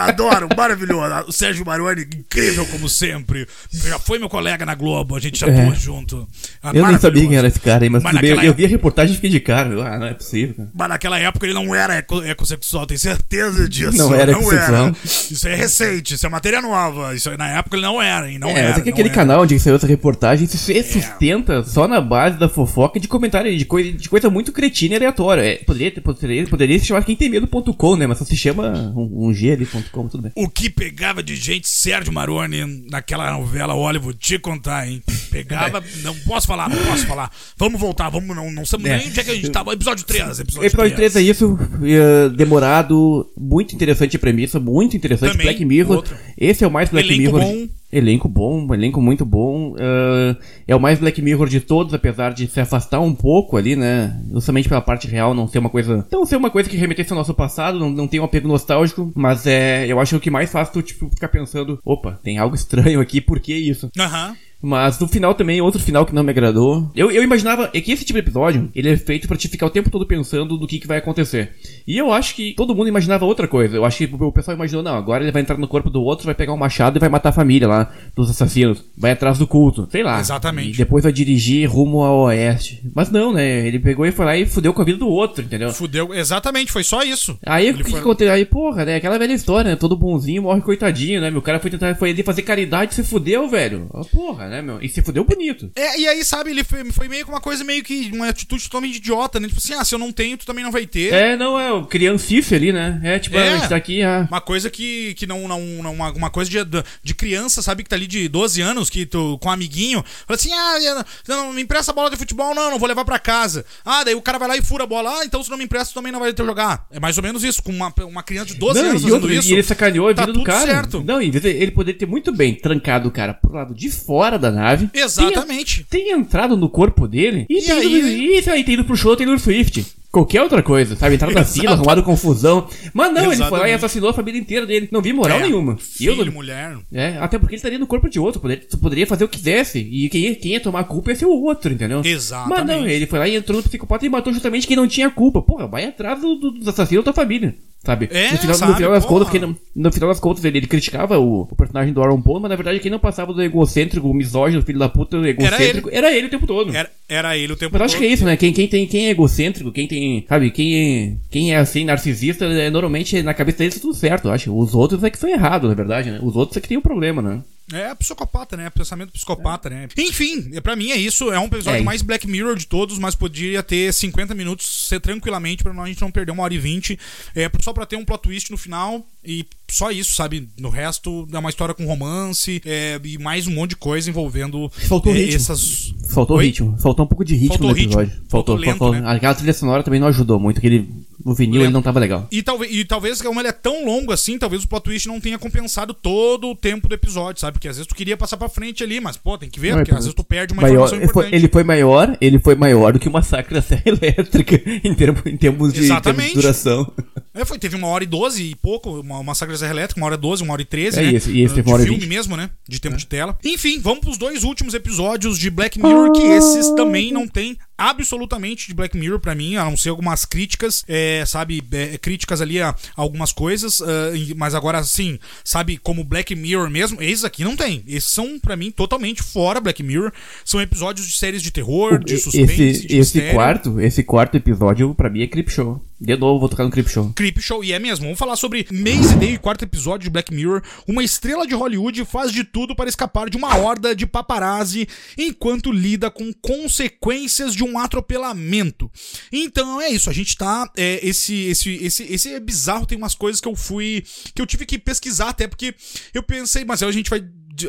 S1: adoro, maravilhoso. O Sérgio Maroni, incrível como sempre. Já foi meu colega na Globo, a gente já
S4: É.
S1: junto. Ah,
S4: Eu nem sabia quem era esse cara aí, mas,
S1: Mas
S4: bem. Eu,
S1: naquela
S4: eu vi a reportagem e fiquei de cara. Ah, não é possível, cara.
S1: Mas naquela época ele não era eco, ecossexual, tenho certeza disso.
S4: Não era ecossexual.
S1: Isso é recente, isso é matéria nova. Isso aí, na época ele não era, hein? Não
S4: é,
S1: era.
S4: mas é que
S1: não
S4: aquele
S1: era.
S4: canal onde saiu essa reportagem se se sustenta só na base da fofoca e de comentário de coisa, de coisa muito cretina e aleatória. É, poderia, poderia, poderia se chamar quem tem medo.com, né? Mas só se chama um, um G ali.com, tudo bem.
S1: O que pegava de gente, Sérgio Maroni, naquela novela, olha, vou te contar, hein? Pegava. (laughs) Não posso falar, não posso falar. Vamos voltar, vamos, não, não sabemos
S4: É.
S1: nem onde é que a gente tava. Episódio 3, episódio,
S4: Episódio 3 é isso, eh, demorado, muito interessante a premissa, muito interessante.
S1: Também,
S4: Black Mirror.
S1: outro.
S4: Esse é o mais Black
S1: Elenco
S4: Mirror.
S1: bom.
S4: Elenco bom, elenco muito bom. eh, é o mais Black Mirror de todos, apesar de se afastar um pouco ali, né? Justamente pela parte real, não ser uma coisa. Não ser uma coisa que remetesse ao nosso passado, não, não tem um apego nostálgico, mas é. Eu acho que o que mais faz tu, tipo, ficar pensando, opa, tem algo estranho aqui, por que isso?
S1: Aham.
S4: Mas no final também, outro final que não me agradou. Eu, eu imaginava é que esse tipo de episódio, ele é feito pra te ficar o tempo todo pensando do que, que vai acontecer. E eu acho que todo mundo imaginava outra coisa. Eu acho que o pessoal imaginou, não, agora ele vai entrar no corpo do outro, vai pegar um machado e vai matar a família lá dos assassinos. Vai atrás do culto, sei lá.
S1: Exatamente.
S4: E depois vai dirigir rumo ao oeste. Mas não, né? Ele pegou e foi lá e fudeu com a vida do outro, entendeu?
S1: Fudeu, exatamente, foi só isso.
S4: Aí o que,
S1: foi-
S4: aconteceu? Aí, porra, né? Aquela velha história, né? Todo bonzinho morre coitadinho, né? Meu cara foi tentar foi fazer caridade e se fudeu, velho. Ah, porra, né, meu? E se fudeu bonito.
S1: É, e aí, sabe, ele foi, foi meio que uma coisa meio que. Uma atitude totalmente idiota, né? Tipo assim, ah, se eu não tenho, tu também não vai ter.
S4: É, não, é o criancice ali, né? É, tipo,
S1: É.
S4: a gente tá aqui, ah.
S1: Uma coisa que, que não, não, não uma, uma coisa de, de criança, sabe, que tá ali de 12 anos, que tu, com um amiguinho, fala assim, ah, não, me empresta a bola de futebol, não, não vou levar pra casa. Ah, daí o cara vai lá e fura a bola, ah, então se não me empresta, tu também não vai ter jogar. É mais ou menos isso, com uma, uma criança de 12
S4: Não,
S1: anos
S4: e,
S1: fazendo isso.
S4: e ele sacaneou a
S1: tá
S4: vida do
S1: tudo
S4: cara.
S1: certo.
S4: Não, ele poderia ter muito bem trancado o cara pro lado de fora da nave.
S1: Exatamente.
S4: Tem, tem entrado no corpo dele e,
S1: E
S4: tem
S1: aí?
S4: ido, e isso aí, tem ido pro show Taylor Swift. Qualquer outra coisa, sabe? Entrar (laughs) na fila, arrumado confusão. Mas não, ele foi lá e
S1: Exatamente.
S4: assassinou a família inteira dele. Não vi moral
S1: É,
S4: nenhuma. E eu
S1: Filho,
S4: não-
S1: mulher.
S4: É, até porque ele estaria no corpo de outro, poderia, poderia fazer o que quisesse. E quem ia, quem ia tomar a culpa ia ser o outro, entendeu?
S1: Exatamente.
S4: Mas não, ele foi lá e entrou no psicopata e matou justamente quem não tinha culpa. Porra, vai atrás do, do- dos assassinos da tua família. Sabe?
S1: É,
S4: no, final,
S1: sabe,
S4: no final das
S1: porra.
S4: contas, quem não- no final das contas, ele, ele criticava o, o personagem do Aaron Paul, mas na verdade quem não passava do egocêntrico, o misógino, filho da puta, egocêntrico, era ele, o tempo todo.
S1: Era, era ele o tempo
S4: Mas eu acho
S1: todo.
S4: que é isso, né? Quem, quem, tem, quem é egocêntrico, quem tem. Sabe, quem é, quem é assim, narcisista, é, normalmente na cabeça deles tá tudo certo, eu acho. Os outros é que são errados, na verdade, né? Os outros é que tem o problema, né?
S1: É psicopata, né? Pensamento psicopata, né? Enfim, é, pra mim é isso. É um episódio
S4: É.
S1: mais Black Mirror de todos, mas poderia ter 50 minutos ser tranquilamente pra a gente não perder uma hora e vinte. É, só pra ter um plot twist no final e só isso, sabe? No resto é uma história com romance é, e mais um monte de coisa envolvendo
S4: Faltou
S1: é,
S4: ritmo.
S1: essas.
S4: Faltou
S1: Oi?
S4: ritmo. Faltou um pouco de ritmo
S1: Faltou
S4: no
S1: ritmo.
S4: episódio.
S1: Faltou
S4: Faltou,
S1: lento,
S4: faltou.
S1: né?
S4: Aquela trilha sonora também não ajudou muito, que ele. O vinil ele não tava legal.
S1: E talvez, e talvez, como ele é tão longo assim, talvez o plot twist não tenha compensado todo o tempo do episódio, sabe? Porque às vezes tu queria passar pra frente ali, mas, pô, tem que ver,
S4: Não,
S1: porque
S4: é,
S1: às vezes tu perde uma
S4: Maior-
S1: informação
S4: ele, foi,
S1: importante.
S4: ele foi maior, ele foi maior do que o massacre da Serra (laughs) Elétrica em termos, em termos de, em termos
S1: Exatamente.
S4: de duração.
S1: É, foi, teve uma hora e doze e pouco, uma Massacre da Serra Elétrica, uma hora e doze, uma hora e treze,
S4: É,
S1: né?
S4: e esse- e esse
S1: de
S4: teve uma hora
S1: filme
S4: vinte.
S1: mesmo, né? De tempo de tela. Enfim, vamos pros dois últimos episódios de Black Mirror, que esses também não tem absolutamente de Black Mirror pra mim, a não ser algumas críticas, é, sabe, é, críticas ali a, a algumas coisas, e- mas agora sim, sabe, como Black Mirror mesmo, esses aqui não tem. Esses são pra mim totalmente fora Black Mirror, são episódios de séries de terror, de suspense,
S4: esse,
S1: de
S4: esse
S1: mistério.
S4: quarto, esse quarto episódio, pra mim, é Creep Show. De novo, vou tocar no Creep Show.
S1: Creep Show, e é mesmo. Vamos falar sobre mês e meio e quarto episódio de Black Mirror. Uma estrela de Hollywood faz de tudo para escapar de uma horda de paparazzi enquanto lida com consequências de um atropelamento. Então é isso, a gente tá. é, esse, esse, esse, esse é bizarro, tem umas coisas que eu fui. que eu tive que pesquisar até porque eu pensei, mas a gente vai de,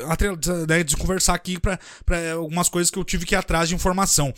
S1: né, de conversar aqui pra algumas coisas que eu tive que ir atrás de informação.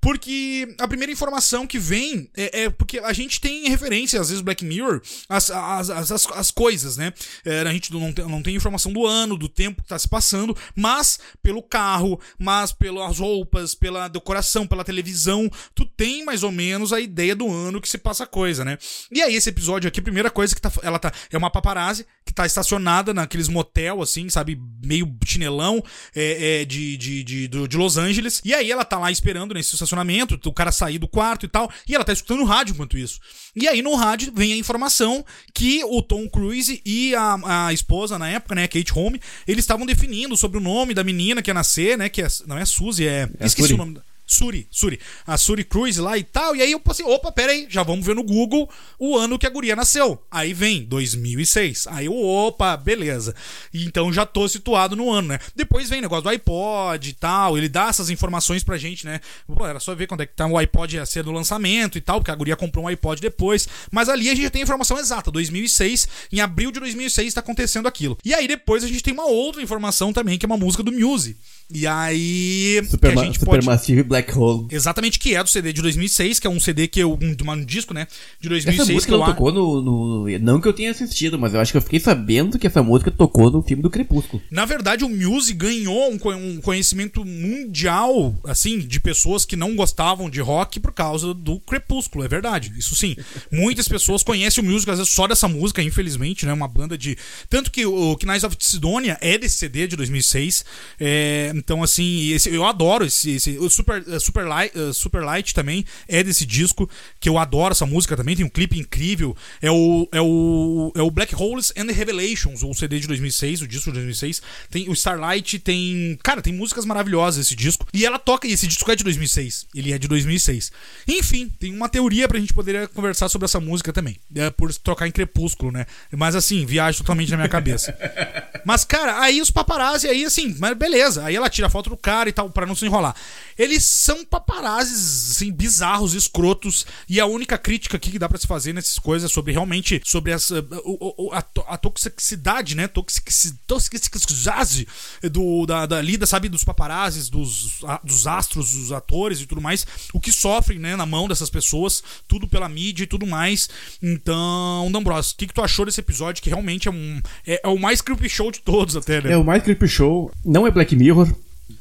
S1: Porque a primeira informação que vem é, é porque a gente tem referência, às vezes, Black Mirror, as, as, as, as coisas, né? É, a gente não tem, não tem informação do ano, do tempo que tá se passando, mas pelo carro, mas pelas roupas, pela decoração, pela televisão, tu tem mais ou menos a ideia do ano que se passa a coisa, né? E aí, esse episódio aqui, a primeira coisa que tá. Ela tá. É uma paparazzi que tá estacionada naqueles motel, assim, sabe? Meio chinelão é, é, de, de, de, de Los Angeles. E aí ela tá lá esperando nesse estacionamento, o cara sair do quarto e tal. E ela tá escutando rádio enquanto isso. E aí no rádio vem a informação que o Tom Cruise e a, a esposa na época, né, Kate Holmes, eles estavam definindo sobre o nome da menina que ia nascer, né? Que é, não é Suzy, é.
S4: É
S1: esqueci
S4: Suri.
S1: o nome. da- Suri, Suri. A Suri Cruise lá e tal. E aí eu pensei, opa, pera aí, já vamos ver no Google o ano que a guria nasceu. Aí vem 2006. Aí eu, opa, beleza. Então já tô situado no ano, né? Depois vem o negócio do iPod e tal. Ele dá essas informações pra gente, né? Pô, era só ver quando é que tá o iPod ia ser do lançamento e tal, porque a guria comprou um iPod depois. Mas ali a gente já tem a informação exata. 2006, em abril de 2006 tá acontecendo aquilo. E aí depois a gente tem uma outra informação também, que é uma música do Muse. E aí.
S4: Super,
S1: que a gente pode...
S4: Supermassive Black Hole.
S1: Exatamente, que é do CD de 2006, que é um CD que eu. Um, um disco, né? De
S4: Essa
S1: 2006
S4: música
S1: que eu
S4: tocou no, no- Não que eu tenha assistido, mas eu acho que eu fiquei sabendo que essa música tocou no filme do Crepúsculo.
S1: Na verdade, o Muse ganhou um, um conhecimento mundial, assim, de pessoas que não gostavam de rock por causa do Crepúsculo, é verdade. Isso sim. Muitas pessoas conhecem o Muse, às vezes, só dessa música, infelizmente, né? Uma banda de. Tanto que o Knights of Sidonia é desse CD de 2006. É, então, assim, esse- eu adoro esse. esse o Super, eh, Super, Light, eh, Super Light também é desse disco, que eu adoro essa música também. Tem um clipe incrível. É o, é o, é o Black Holes and the Revelations, o CD de 2006, o disco de 2006. Tem o Starlight, tem. Cara, tem músicas maravilhosas esse disco. E ela toca. E esse disco é de 2006. Ele é de 2006. Enfim, tem uma teoria pra gente poder conversar sobre essa música também. É, por tocar em Crepúsculo, né? Mas assim, viagem totalmente na minha cabeça. (laughs) Mas, cara, aí os paparazzi, aí assim, mas beleza. Aí ela tira a foto do cara e tal, pra não se enrolar. Eles são paparazzis, assim, bizarros, escrotos. E a única crítica que dá pra se fazer nessas coisas é sobre realmente, sobre essa, o- a, to- a toxicidade, né? Toxici- Toxicidade do, da, da lida, sabe, dos paparazzis, dos, a- dos astros, dos atores e tudo mais. O que sofrem, né, na mão dessas pessoas, tudo pela mídia e tudo mais. Então, D'Ambrosio, o que, que tu achou desse episódio? Que realmente é um. É, é o mais creepy show de todos, até, né?
S4: É o mais Creep Show. Não é Black Mirror.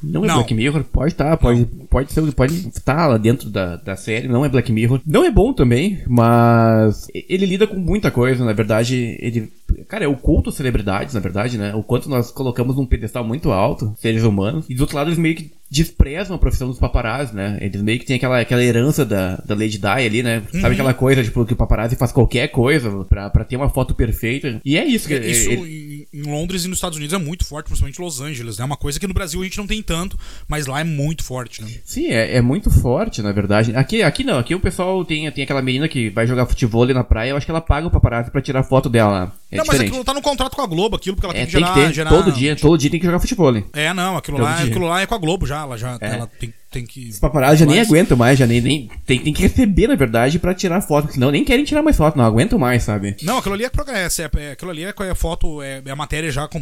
S4: Não é
S1: Não.
S4: Black Mirror, pode estar, pode, pode ser, pode estar lá dentro da, da série, não é Black Mirror. Não é bom também, mas ele lida com muita coisa, na verdade, ele, cara, é o culto às celebridades, na verdade, né? O quanto nós colocamos num pedestal muito alto, seres humanos, e do outro lado eles meio que desprezam a profissão dos paparazzi, né? Eles meio que têm aquela, aquela herança da, da Lady Di ali, né?
S1: Uhum.
S4: Sabe aquela coisa, tipo, que o paparazzi faz qualquer coisa pra, pra ter uma foto perfeita. E é isso que
S1: Isso
S4: ele-
S1: em, Londres e nos Estados Unidos é muito forte, principalmente Los Angeles, né? Uma coisa que no Brasil a gente não tem tanto, mas lá é muito forte, né?
S4: Sim, é, é muito forte, na verdade. Aqui, aqui não, aqui o pessoal tem, tem aquela menina que vai jogar futebol ali na praia, eu acho que ela paga o paparazzi pra tirar foto dela. É
S1: não, mas
S4: diferente.
S1: aquilo tá no contrato com a Globo, aquilo, porque ela
S4: É,
S1: tem que
S4: tem
S1: gerar.
S4: que ter,
S1: gerar-
S4: todo dia, todo dia tem que jogar futebol. hein?
S1: É, não, aquilo
S4: Todo
S1: lá,
S4: dia.
S1: aquilo lá é com a Globo já. Ela já
S4: É.
S1: ela tem, tem que.
S4: Os paparazzi já nem
S1: Mas-
S4: aguentam mais, já nem, nem tem, tem que receber, na verdade, pra tirar foto, senão nem querem tirar mais foto, não aguentam mais, sabe?
S1: Não, aquilo ali é, progra- é, é, aquilo ali é, é foto, é, é a matéria já com,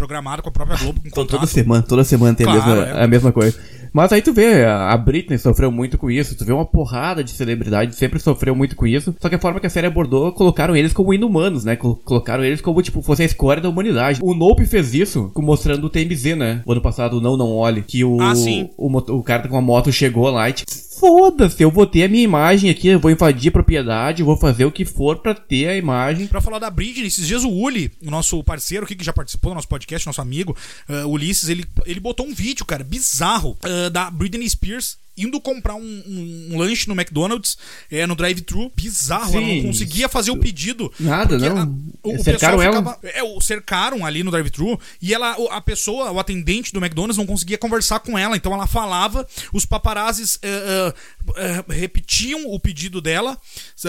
S1: programada com a própria Globo. Com
S4: Então, toda semana, toda semana tem a,
S1: Claro,
S4: mesma,
S1: é.
S4: a mesma coisa. Mas aí tu vê, a a Britney sofreu muito com isso, tu vê uma porrada de celebridade, sempre sofreu muito com isso. Só que a forma que a série abordou, colocaram eles como inumanos, né? Col- Colocaram eles como, tipo, fosse a escória da humanidade. O Nope fez isso, mostrando o TMZ, né? O ano passado, o Não Não Olhe, que o,
S1: Ah,
S4: o, moto- o cara com a moto chegou lá e, tipo, foda-se, eu vou ter a minha imagem aqui, eu vou invadir a propriedade, vou fazer o que for pra ter a imagem.
S1: Pra falar da Britney, esses dias o Uli, o nosso parceiro aqui que já participou do nosso podcast, nosso amigo, uh, Ulisses, ele, ele botou um vídeo, cara, bizarro, uh, da Britney Spears indo comprar um, um- um lanche no McDonald's, é, no drive-thru. Bizarro, ela não
S4: Sim.
S1: conseguia fazer o pedido.
S4: Nada, não.
S1: a- o, o
S4: Cercaram
S1: pessoal
S4: ela.
S1: ficava- é, o cercaram ali no drive-thru e ela, a pessoa, o atendente do McDonald's não conseguia conversar com ela, então ela falava, os paparazzis eh, eh, eh, repetiam o pedido dela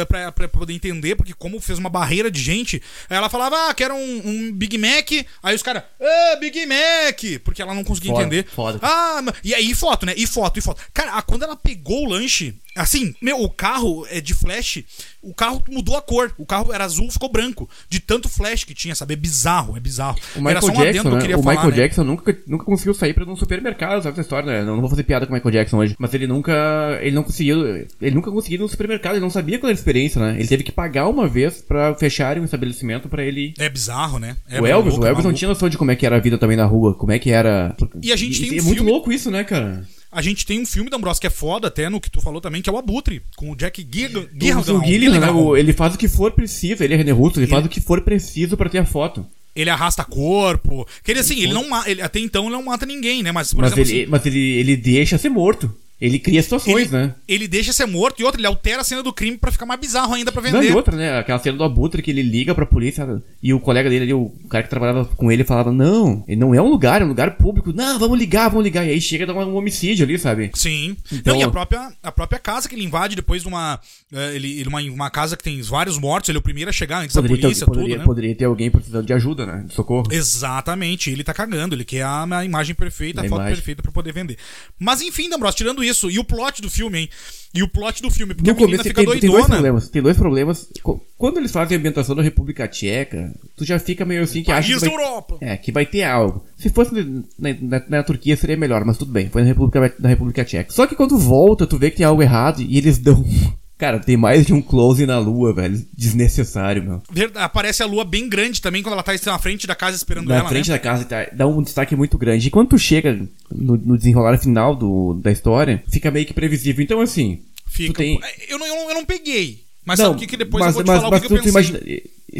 S1: pra, pra poder entender, porque como fez uma barreira de gente, ela falava, ah, quero um, um Big Mac, aí os caras, ah, Big Mac, porque ela não conseguia
S4: Foda,
S1: entender.
S4: foda.
S1: Ah, e aí foto, né? E foto, e foto. Cara, a- quando ela pegou o lanche, assim, meu, o carro é de flash, o carro mudou a cor. O carro era azul, ficou branco. De tanto flash que tinha, sabe? É bizarro, é bizarro.
S4: O Michael
S1: Era só um adendo
S4: Jackson,
S1: eu
S4: né?
S1: queria
S4: O
S1: falar,
S4: Michael
S1: né?
S4: Jackson nunca, nunca conseguiu sair pra um supermercado, sabe essa história, né? Não, não vou fazer piada com o Michael Jackson hoje. Mas ele nunca. Ele não conseguiu. Ele nunca conseguiu ir no supermercado, ele não sabia qual era a experiência, né? Ele teve que pagar uma vez pra fecharem um estabelecimento pra ele.
S1: É bizarro, né? É
S4: o Elvis, o Elvis não tinha noção de como é que era a vida também na rua, como é que era.
S1: E a gente tem um
S4: É muito
S1: filme-
S4: louco isso, né, cara?
S1: A gente tem um filme da Ambrose que é foda, até no que tu falou também, que é o Abutre, com o Jack Gilligan.
S4: Né? Ele faz o que for preciso, ele é René Russo, ele, faz o que for preciso pra ter a foto.
S1: Ele arrasta corpo. Que ele, assim, ele não ele, até então ele não mata ninguém, né? Mas, por
S4: Mas,
S1: exemplo,
S4: ele,
S1: assim,
S4: mas ele, ele deixa ser morto. Ele cria situações,
S1: ele,
S4: né?
S1: ele deixa ser morto e outra, ele altera a cena do crime pra ficar mais bizarro ainda pra
S4: Não,
S1: vender.
S4: e outra, né? Aquela cena do Abutre que ele liga pra polícia e o colega dele ali, o cara que trabalhava com ele, falava: Não, ele não é um lugar, é um lugar público. Não, vamos ligar, vamos ligar. E aí chega a dar um homicídio ali, sabe?
S1: Sim.
S4: Então-
S1: Não, e a própria, a própria casa que ele invade depois de uma. eh, ele, uma, uma casa que tem vários mortos, ele é o primeiro a chegar antes
S4: Poderia,
S1: da polícia,
S4: ter, poderia,
S1: tudo, né?
S4: poderia ter alguém precisando de ajuda, né? De socorro.
S1: Exatamente, ele tá cagando, ele quer a, a imagem perfeita, a,
S4: A
S1: foto
S4: imagem.
S1: perfeita pra poder vender. Mas enfim, D'Ambros, tirando isso, e o plot do filme, hein? E o plot do filme, porque
S4: No
S1: a
S4: começo
S1: fica
S4: tem, tem dois
S1: doidona.
S4: problemas. Tem dois problemas. Quando eles fazem a ambientação da República Tcheca, tu já fica meio assim que acha que vai,
S1: Europa.
S4: é, que vai ter algo. Se fosse na, na- na Turquia seria melhor, mas tudo bem. Foi na República, na República Tcheca. Só que quando volta, tu vê que tem algo errado e eles dão. Cara, tem mais de um close na lua, velho. Desnecessário, meu.
S1: Aparece a lua bem grande também quando ela tá na frente da casa esperando
S4: Na
S1: ela,
S4: frente
S1: né?
S4: da casa tá- dá um destaque muito grande. E quando tu chega no, no desenrolar final do, da história, fica meio que previsível. Então, assim,
S1: Fica.
S4: tu tem.
S1: Eu, não, eu, não, eu não peguei. Mas sabe o que, que depois
S4: mas,
S1: eu vou te
S4: mas,
S1: falar
S4: mas
S1: o que, que eu pensei.
S4: imagina,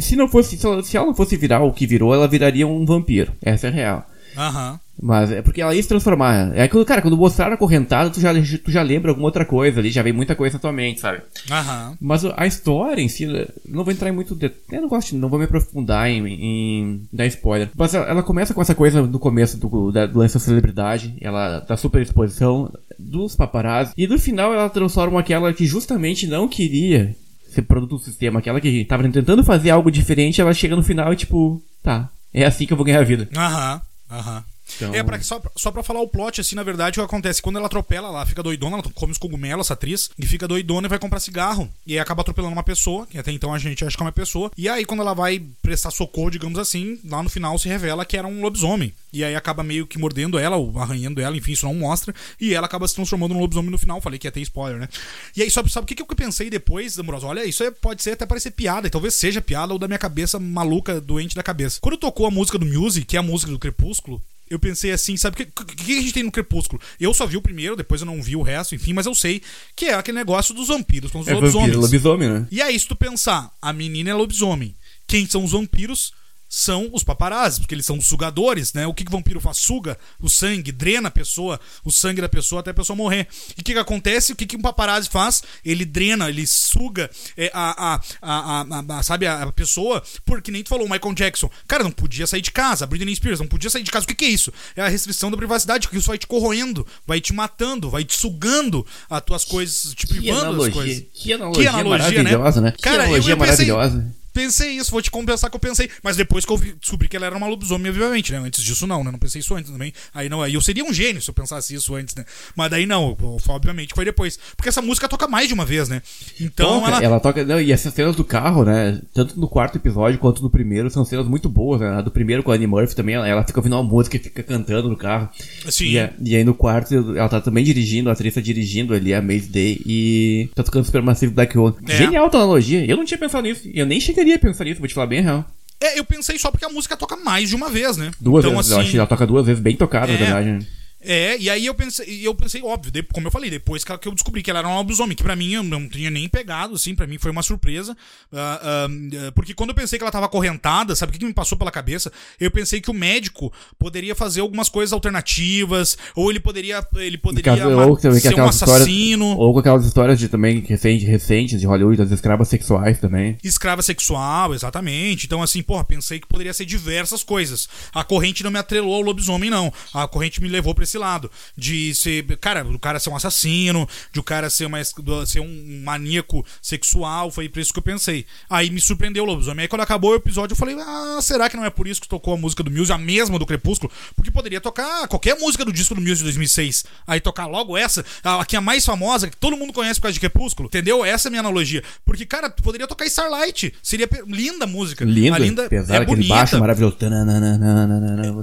S4: se não fosse, se ela, se ela não fosse virar o que virou, ela viraria um vampiro. Essa é a real.
S1: Aham.
S4: Mas é porque ela ia se transformar. É que, cara, quando mostraram a correntada, tu já, tu já lembra alguma outra coisa ali, já vem muita coisa na tua mente, sabe?
S1: Aham.
S4: Mas a história em si, não vou entrar em muito. de- Eu não gosto, não vou me aprofundar em, em dar spoiler. Mas ela, ela começa com essa coisa no começo do, da, do lance da celebridade, ela da super exposição dos paparazzi, e no final ela transforma aquela que justamente não queria ser produto do sistema, aquela que tava tentando fazer algo diferente, ela chega no final e tipo, tá, é assim que eu vou ganhar a vida.
S1: Aham. Aham.
S4: Então-
S1: É, pra, só, pra- só pra falar o plot, assim, na verdade, o que acontece? Quando ela atropela, ela fica doidona, ela come os cogumelos, essa atriz, e fica doidona e vai comprar cigarro. E aí acaba atropelando uma pessoa, que até então a gente acha que é uma pessoa. E aí, quando ela vai prestar socorro, digamos assim, lá no final se revela que era um lobisomem. E aí acaba meio que mordendo ela, ou arranhando ela, enfim, isso não mostra. E ela acaba se transformando num lobisomem no final. Falei que ia ter spoiler, né? E aí, sabe, sabe o que, que eu pensei depois, Amoroso? Olha, isso é- pode ser até parecer piada, e talvez seja piada ou da minha cabeça maluca, doente da cabeça. Quando tocou a música do Music, que é a música do Crepúsculo, eu pensei assim, sabe o que, que, que a gente tem no Crepúsculo? Eu só vi o primeiro, depois eu não vi o resto, enfim, mas eu sei que é aquele negócio dos vampiros com os
S4: É
S1: lobisomens.
S4: vampiro, lobisomem, né?
S1: E aí, se tu pensar, a menina é lobisomem. Quem são os vampiros? São os paparazzi, porque eles são os sugadores, né? O que, que o vampiro faz? Suga o sangue, drena a pessoa, o sangue da pessoa até a pessoa morrer. E o que, que acontece? O que, que um paparazzi faz? Ele drena, ele suga é, a, a, a, a- sabe, a, pessoa, porque nem tu falou, o Michael Jackson. Cara, não podia sair de casa, a Britney Spears não podia sair de casa. O que, que é isso? É a restrição da privacidade, que isso vai te corroendo, vai te matando, vai te sugando as tuas coisas, te
S4: Que
S1: privando das coisas.
S4: que analogia,
S1: analogia, né?
S4: maravilhosa, né? Que
S1: Cara, eu-
S4: analogia
S1: eu pensei-
S4: maravilhosa.
S1: Pensei isso, vou te compensar que eu pensei. Mas depois que eu descobri que ela era uma lobisomem, obviamente, né? Antes disso, não, né? Não pensei isso antes também. Aí não, aí eu seria um gênio se eu pensasse isso antes, né? Mas daí não, obviamente foi depois. Porque essa música toca mais de uma vez, né? Então
S4: Toca,
S1: ela.
S4: ela toca. Não, e essas cenas do carro, né? Tanto no quarto episódio quanto no primeiro, são cenas muito boas, né? A do primeiro com a Annie Murphy também, ela, ela fica ouvindo uma música e fica cantando no carro.
S1: Sim.
S4: E, a- e aí no quarto, ela tá também dirigindo, a atriz tá dirigindo ali, a Maze Day, e tá tocando Supermassive Black Hole.
S1: É.
S4: Genial a analogia. Eu não tinha pensado nisso. E eu nem chegaria a pensar nisso, vou te falar bem a real.
S1: É, eu pensei só porque a música toca mais de uma vez, né?
S4: Duas
S1: então,
S4: vezes, eu
S1: assim,
S4: acho que ela toca duas vezes, bem tocada, na
S1: É.
S4: verdade.
S1: É, e aí eu pensei, eu pensei, óbvio, de- como eu falei, depois que, eu descobri que ela era um lobisomem, que pra mim eu não tinha nem pegado, assim, pra mim foi uma surpresa. ah, ah, porque quando eu pensei que ela tava acorrentada, sabe o que, que me passou pela cabeça? Eu pensei que o médico poderia fazer algumas coisas alternativas, ou ele poderia. Ele poderia
S4: Caso- ou também
S1: ser um
S4: aquelas histórias,
S1: assassino.
S4: ou com aquelas histórias de também recente, recentes de Hollywood, das escravas sexuais também.
S1: Escrava sexual, exatamente. Então, assim, porra, pensei que poderia ser diversas coisas. A corrente não me atrelou ao lobisomem, não. A corrente me levou pra esse lado. De ser. Cara, do cara ser um assassino, de o cara ser, uma, ser um maníaco sexual. Foi por isso que eu pensei. Aí me surpreendeu o lobisomem. Aí quando acabou o episódio, eu falei, ah, será que não é por isso que tocou a música do Muse, a mesma do Crepúsculo? Porque poderia tocar qualquer música do disco do Muse de 2006. Aí tocar logo essa, a que é a mais famosa, que todo mundo conhece por causa de Crepúsculo. Entendeu? Essa é a minha analogia. Porque, cara, tu poderia tocar Starlight. Seria linda a música.
S4: Linda,
S1: A linda
S4: pesada,
S1: é bonita.
S4: baixo maravilhoso. Tananana.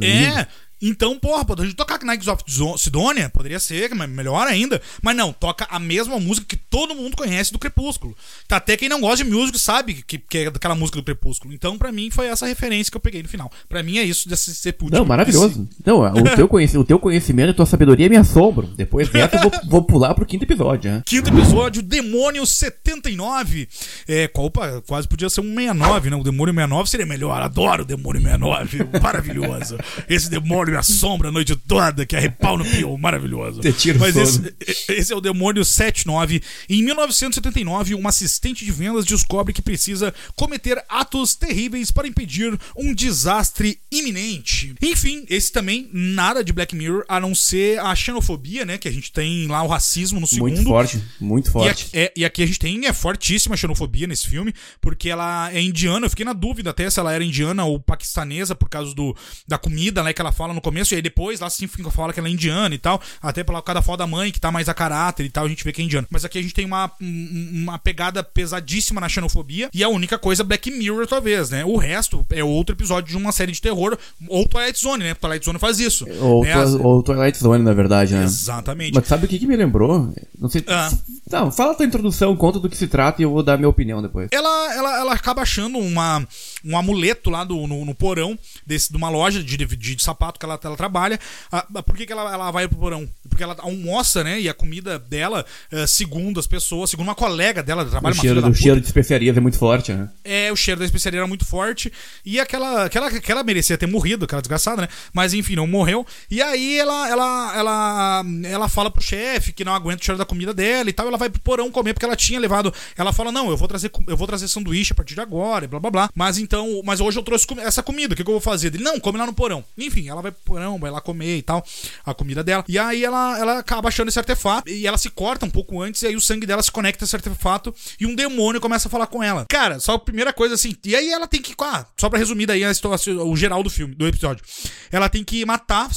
S1: É. Então, porra, pode tocar Knights of Sidonia, poderia ser, mas melhor ainda. Mas não, toca a mesma música que todo mundo conhece do Crepúsculo. Tá, até quem não gosta de música sabe que, que é daquela música do Crepúsculo. Então, pra mim, foi essa referência que eu peguei no final. Pra mim é isso desse sepulcro.
S4: Não, maravilhoso. Não, o teu, conheci- o teu conhecimento e a tua sabedoria me assombram. Depois dessa eu vou, vou pular pro quinto episódio, né?
S1: Quinto episódio, Demônio 79. É, qual- opa, quase podia ser um 69, né? O Demônio 69 seria melhor. Adoro o Demônio 69. Maravilhoso. Esse demônio me assombra a noite toda, que é pau no pio. Maravilhoso. Mas esse, esse é o Demônio 79. Em 1979, uma assistente de vendas descobre que precisa cometer atos terríveis para impedir um desastre iminente. Enfim, esse também nada de Black Mirror, a não ser a xenofobia, né? Que a gente tem lá o racismo no segundo.
S4: Muito forte, muito
S1: E
S4: forte.
S1: aqui, é- e aqui a gente tem é fortíssima xenofobia nesse filme, porque ela é indiana. Eu fiquei na dúvida até se ela era indiana ou paquistanesa por causa do, da comida, né? Que ela fala no começo, e aí depois lá sim fala que ela é indiana e tal. Até pela cada foto da mãe, que tá mais a caráter e tal, a gente vê que é indiana. Mas aqui a gente tem uma, um- uma pegada pesadíssima na xenofobia. E a única coisa, Black Mirror, talvez, né? O resto é outro episódio de uma série de terror, ou Twilight Zone, né? Twilight Zone faz isso.
S4: Ou,
S1: né? As-
S4: ou Twilight Zone, na verdade, né?
S1: Exatamente.
S4: Mas sabe o que, que me lembrou? Não sei.
S1: Ah.
S4: Não, fala a tua introdução, conta do que se trata e eu vou dar minha opinião depois.
S1: ela, ela, ela acaba achando uma, um amuleto lá do, no, no porão desse, de uma loja de, de, de sapato que ela, ela trabalha. Ah, por que, que ela, ela vai pro porão? Porque ela almoça, né? E a comida dela, eh, segundo as pessoas, segundo uma colega dela,
S4: O
S1: trabalha uma
S4: cheiro, o cheiro de especiarias é muito forte, né?
S1: é, o cheiro da especiaria era muito forte. E aquela, aquela, aquela merecia ter morrido, aquela desgraçada, né? Mas enfim, não morreu. E aí ela, ela, ela, ela fala pro chefe que não aguenta o cheiro da comida dela e tal. Ela vai pro porão comer porque ela tinha levado. Ela fala: Não, eu vou trazer, eu vou trazer sanduíche a partir de agora, e blá blá blá. Mas então, mas hoje eu trouxe essa comida, o que, que eu vou fazer? Ele, não, come lá no porão. Enfim, ela vai pro porão, vai lá comer e tal, a comida dela. E aí ela, ela acaba achando esse artefato e ela se corta um pouco antes, e aí o sangue dela se conecta a esse artefato e um demônio começa a falar com ela. Cara, só a primeira coisa assim. E aí ela tem que. Ah, só pra resumir daí a história, o geral do filme, do episódio. Ela tem que matar,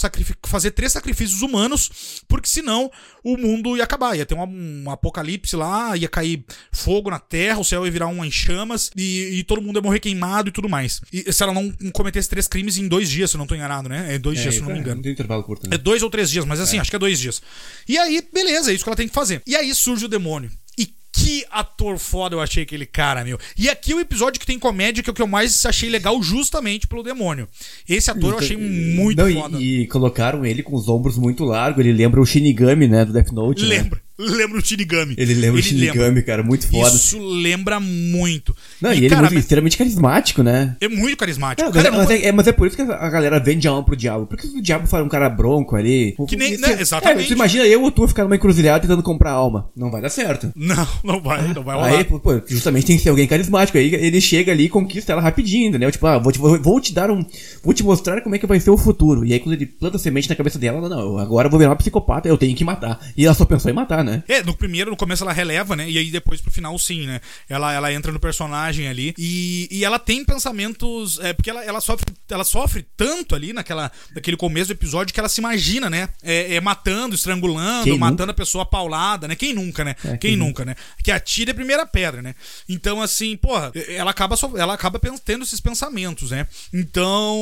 S1: fazer três sacrifícios humanos, porque senão o mundo ia acabar. Ia ter um, um apocalipse lá, ia cair fogo na terra, o céu ia virar uma em chamas e, e todo mundo ia morrer queimado e tudo mais. E se ela não cometesse três crimes em dois dias, se eu não tô enganado, né? É dois dias, se não me engano.
S4: Tem intervalo curto, né?
S1: É dois ou três dias, mas assim, acho que é dois dias. E aí, beleza, é isso que ela tem que fazer. E aí surge o demônio. E que ator foda eu achei aquele cara, meu. E aqui o episódio que tem comédia, que é o que eu mais achei legal, justamente pelo demônio. Esse ator eu achei muito
S4: Não, e-
S1: foda.
S4: E, colocaram ele com os ombros muito largos. Ele lembra o Shinigami, né? Do Death Note. né?
S1: Lembra, lembra o Shinigami.
S4: Ele lembra o Shinigami, cara. Muito foda.
S1: Isso lembra muito.
S4: Não, e, ele é
S1: cara,
S4: muito, extremamente carismático, né?
S1: é muito carismático.
S4: É,
S1: Cara,
S4: mas,
S1: não-
S4: é, é- mas é por isso que a galera vende a alma pro diabo. Porque se o diabo for um cara bronco ali.
S1: Que nem- né, exatamente.
S4: É, você imagina eu ou tu ficar numa encruzilhada tentando comprar alma. Não vai dar certo.
S1: Não, não vai, não vai rolar.
S4: Aí, pô, justamente tem que ser alguém carismático. Aí ele chega ali e conquista ela rapidinho, entendeu? Tipo, ah, vou te, vou, te dar um. Vou te mostrar como é que vai ser o futuro. E aí, quando ele planta a semente na cabeça dela, ela, não, agora eu vou virar uma psicopata, eu tenho que matar. E ela só pensou em matar, né? Né?
S1: É, no primeiro, no começo ela releva, né? E aí depois pro final, sim, né? Ela, ela entra no personagem ali e, e ela tem pensamentos. É, porque ela, ela, sofre, ela sofre tanto ali naquela, naquele começo do episódio que ela se imagina, né? É, é matando, estrangulando,
S4: Quem
S1: matando
S4: nunca?
S1: a pessoa paulada, né? Quem nunca, né?
S4: É,
S1: quem,
S4: quem
S1: nunca, né? Que atira é a primeira pedra, né? Então, assim, porra, ela acaba, ela acaba tendo esses pensamentos, né? Então.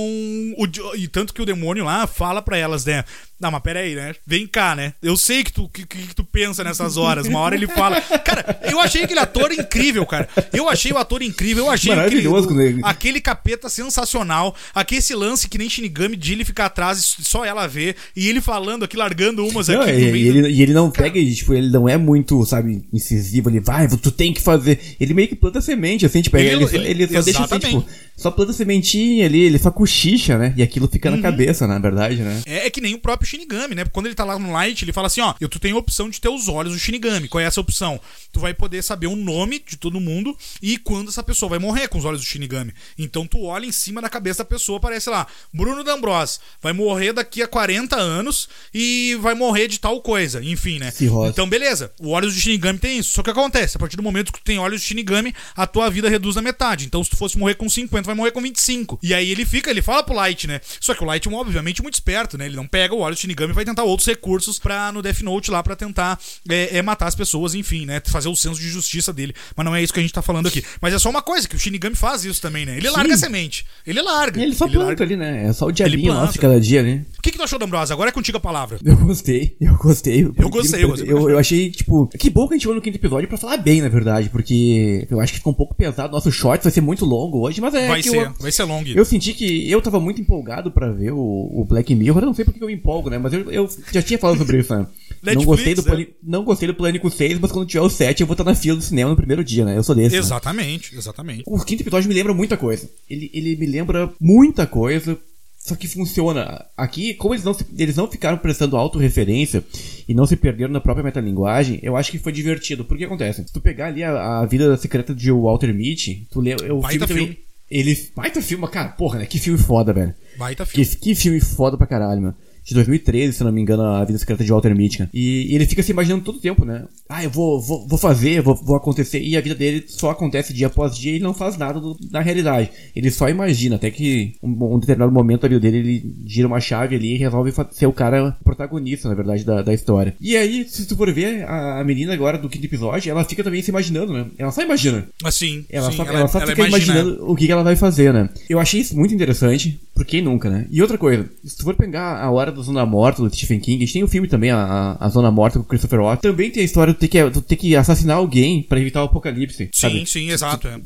S1: o e tanto que o demônio lá fala pra elas, né? Não, mas peraí, né? Vem cá, né? Eu sei que tu, que, que tu pensa nessas horas. Uma hora ele fala. Cara, eu achei aquele ator incrível, cara. Eu achei o ator incrível. Eu achei aquele,
S4: Maravilhoso, né?
S1: aquele capeta sensacional. Aquele esse lance que nem Shinigami de ele ficar atrás e só ela ver. E ele falando aqui, largando umas
S4: Não,
S1: aqui
S4: e, e
S1: do-
S4: ele, e ele não pega, e, tipo, ele não é muito, sabe, incisivo, ele vai, tu tem que fazer. Ele meio que planta semente, assim, tipo, ele,
S1: Ele-
S4: ele, só-
S1: ele-
S4: só deixa assim, tipo, só planta sementinha ali, ele só cochicha, né? E aquilo fica
S1: Uhum.
S4: na cabeça, na verdade, né?
S1: É, é que nem o próprio Shinigami, né? Quando ele tá lá no Light, ele fala assim, ó, eu tu tem a opção de ter os olhos do Shinigami. Qual é essa opção? Tu vai poder saber o nome de todo mundo e quando essa pessoa vai morrer com os olhos do Shinigami. Então tu olha em cima da cabeça da pessoa, aparece lá, Bruno D'Ambros vai morrer daqui a 40 anos e vai morrer de tal coisa, enfim, né? Então beleza, o olhos do Shinigami tem isso. Só que acontece, a partir do momento que tu tem olhos do Shinigami, a tua vida reduz na metade. Então se tu fosse morrer com 50, vai morrer com 25. E aí ele fica, ele fala pro Light, né? Só que o Light é obviamente muito esperto, né? Ele não pega o olho do Shinigami e vai tentar outros recursos pra, no Death Note lá pra tentar é, é, matar as pessoas, enfim, né? Fazer o senso de justiça dele. Mas não é isso que a gente tá falando aqui. Mas é só uma coisa, que o Shinigami faz isso também, né? Ele
S4: Sim.
S1: larga a semente. Ele larga.
S4: E ele só planta
S1: larga.
S4: ali, né? É só o
S1: Ele
S4: diabinho nosso de cada dia, né?
S1: O que, que tu achou da Ambrosa? Agora é contigo a palavra.
S4: Eu gostei, eu gostei.
S1: Eu gostei, eu gostei.
S4: Eu, eu achei, tipo, que bom que a gente foi no quinto episódio pra falar bem, na verdade, porque eu acho que ficou um pouco pesado. Nosso short vai ser muito longo hoje, mas é
S1: vai ser,
S4: eu,
S1: vai ser long.
S4: eu senti que eu tava muito empolgado pra ver o, o Black Mirror. Eu não sei porque eu me empolgo, né? Mas eu, eu já tinha falado sobre isso, né? (laughs) não,
S1: Netflix,
S4: gostei do
S1: né?
S4: Pânico, não gostei do Pânico 6, mas quando tiver o 7 eu vou estar na fila do cinema no primeiro dia, né? Eu sou desse. né?
S1: Exatamente, exatamente.
S4: O quinto episódio me lembra muita coisa. Ele, ele me lembra muita coisa, só que funciona. Aqui, como eles não, se- eles não ficaram prestando autorreferência e não se perderam na própria metalinguagem, eu acho que foi divertido. Porque acontece? Se tu pegar ali a, a vida secreta de Walter Mitty, tu lê. O
S1: Baita
S4: filme também. Ele. Baita filme, cara, porra, né? Que filme foda, velho.
S1: Baita
S4: Que,
S1: filme.
S4: que filme foda pra caralho, mano. De 2013, se não me engano, a vida secreta de Walter Mitty. E, e ele fica se imaginando todo o tempo, né? Ah, eu vou, vou, vou fazer, vou, vou acontecer. E a vida dele só acontece dia após dia e ele não faz nada do- na realidade. Ele só imagina, até que um, um determinado momento da vida dele, ele gira uma chave ali e resolve ser o cara protagonista, na verdade, da, da história. E aí, se tu for ver, a, a menina agora do quinto episódio, ela fica também se imaginando, né? Ela só imagina.
S1: Assim,
S4: Ela
S1: sim,
S4: só, ela só
S1: ela
S4: fica
S1: imagina-
S4: imaginando o que que ela vai fazer, né? Eu achei isso muito interessante, por quem nunca, né? E outra coisa, se tu for pegar a Hora da Zona Morta do Stephen King, a gente tem o filme também, a, a, Zona Morta com o Christopher Watts, também tem a história de ter que, ter que assassinar alguém pra evitar o apocalipse,
S1: Sim,
S4: sabe?
S1: sim, exato. é.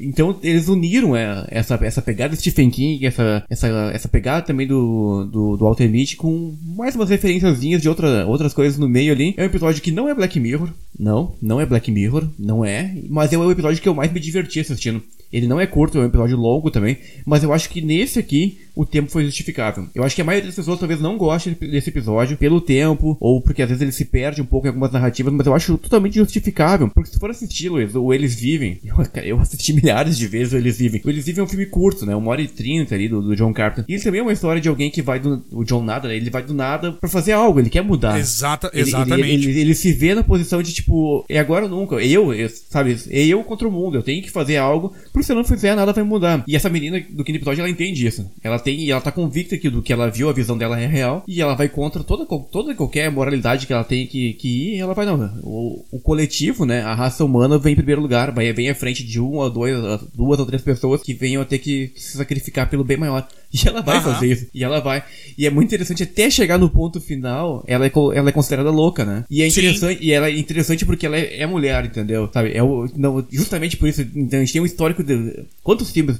S4: Então eles uniram é, essa, essa pegada do Stephen King, essa, essa, essa pegada também do, do, do Walter Mitty com mais umas referenciazinhas de outra, outras coisas no meio ali. É um episódio que não é Black Mirror, não, não é Black Mirror, não é, mas é o episódio que eu mais me diverti assistindo. Ele não é curto, é um episódio longo também, mas eu acho que nesse aqui o tempo foi justificável. Eu acho que a maioria das pessoas talvez não goste desse episódio pelo tempo, ou porque às vezes ele se perde um pouco em algumas narrativas, mas eu acho totalmente justificável. Porque se for assistir, Luiz, o Eles Vivem, (laughs) eu, cara, eu assisti (laughs) milhares de vezes o Eles Vivem. O Eles Vivem é um filme curto, né? Uma hora e trinta ali do, do John Carpenter. E ele também é uma história de alguém que vai do. O John nada, né? Ele vai do nada pra fazer algo, ele quer mudar.
S1: Exata,
S4: Ele- ele-
S1: exatamente.
S4: Ele, ele, ele se vê na posição de tipo, é agora ou nunca. Eu, eu, sabe, é eu contra o mundo. Eu tenho que fazer algo, porque se eu não fizer nada vai mudar. E essa menina do quinto episódio, ela entende isso. Ela tem, e ela tá convicta que do que ela viu, a visão dela é real. E ela vai contra toda, toda qualquer moralidade que ela tem que, que ir. E ela vai, não. O, o coletivo, né? A raça humana vem em primeiro lugar. Vai, vem à frente de uma ou dois, duas ou três pessoas que venham a ter que se sacrificar pelo bem maior. E ela vai
S1: Aham.
S4: fazer isso. E ela vai. E é muito interessante, até chegar no ponto final, ela é, ela é considerada louca, né? E é
S1: Sim.
S4: interessante, e ela é interessante porque ela é, é mulher, entendeu? Sabe? É o, não, justamente por isso, então, a gente tem um histórico de. Quantos filmes?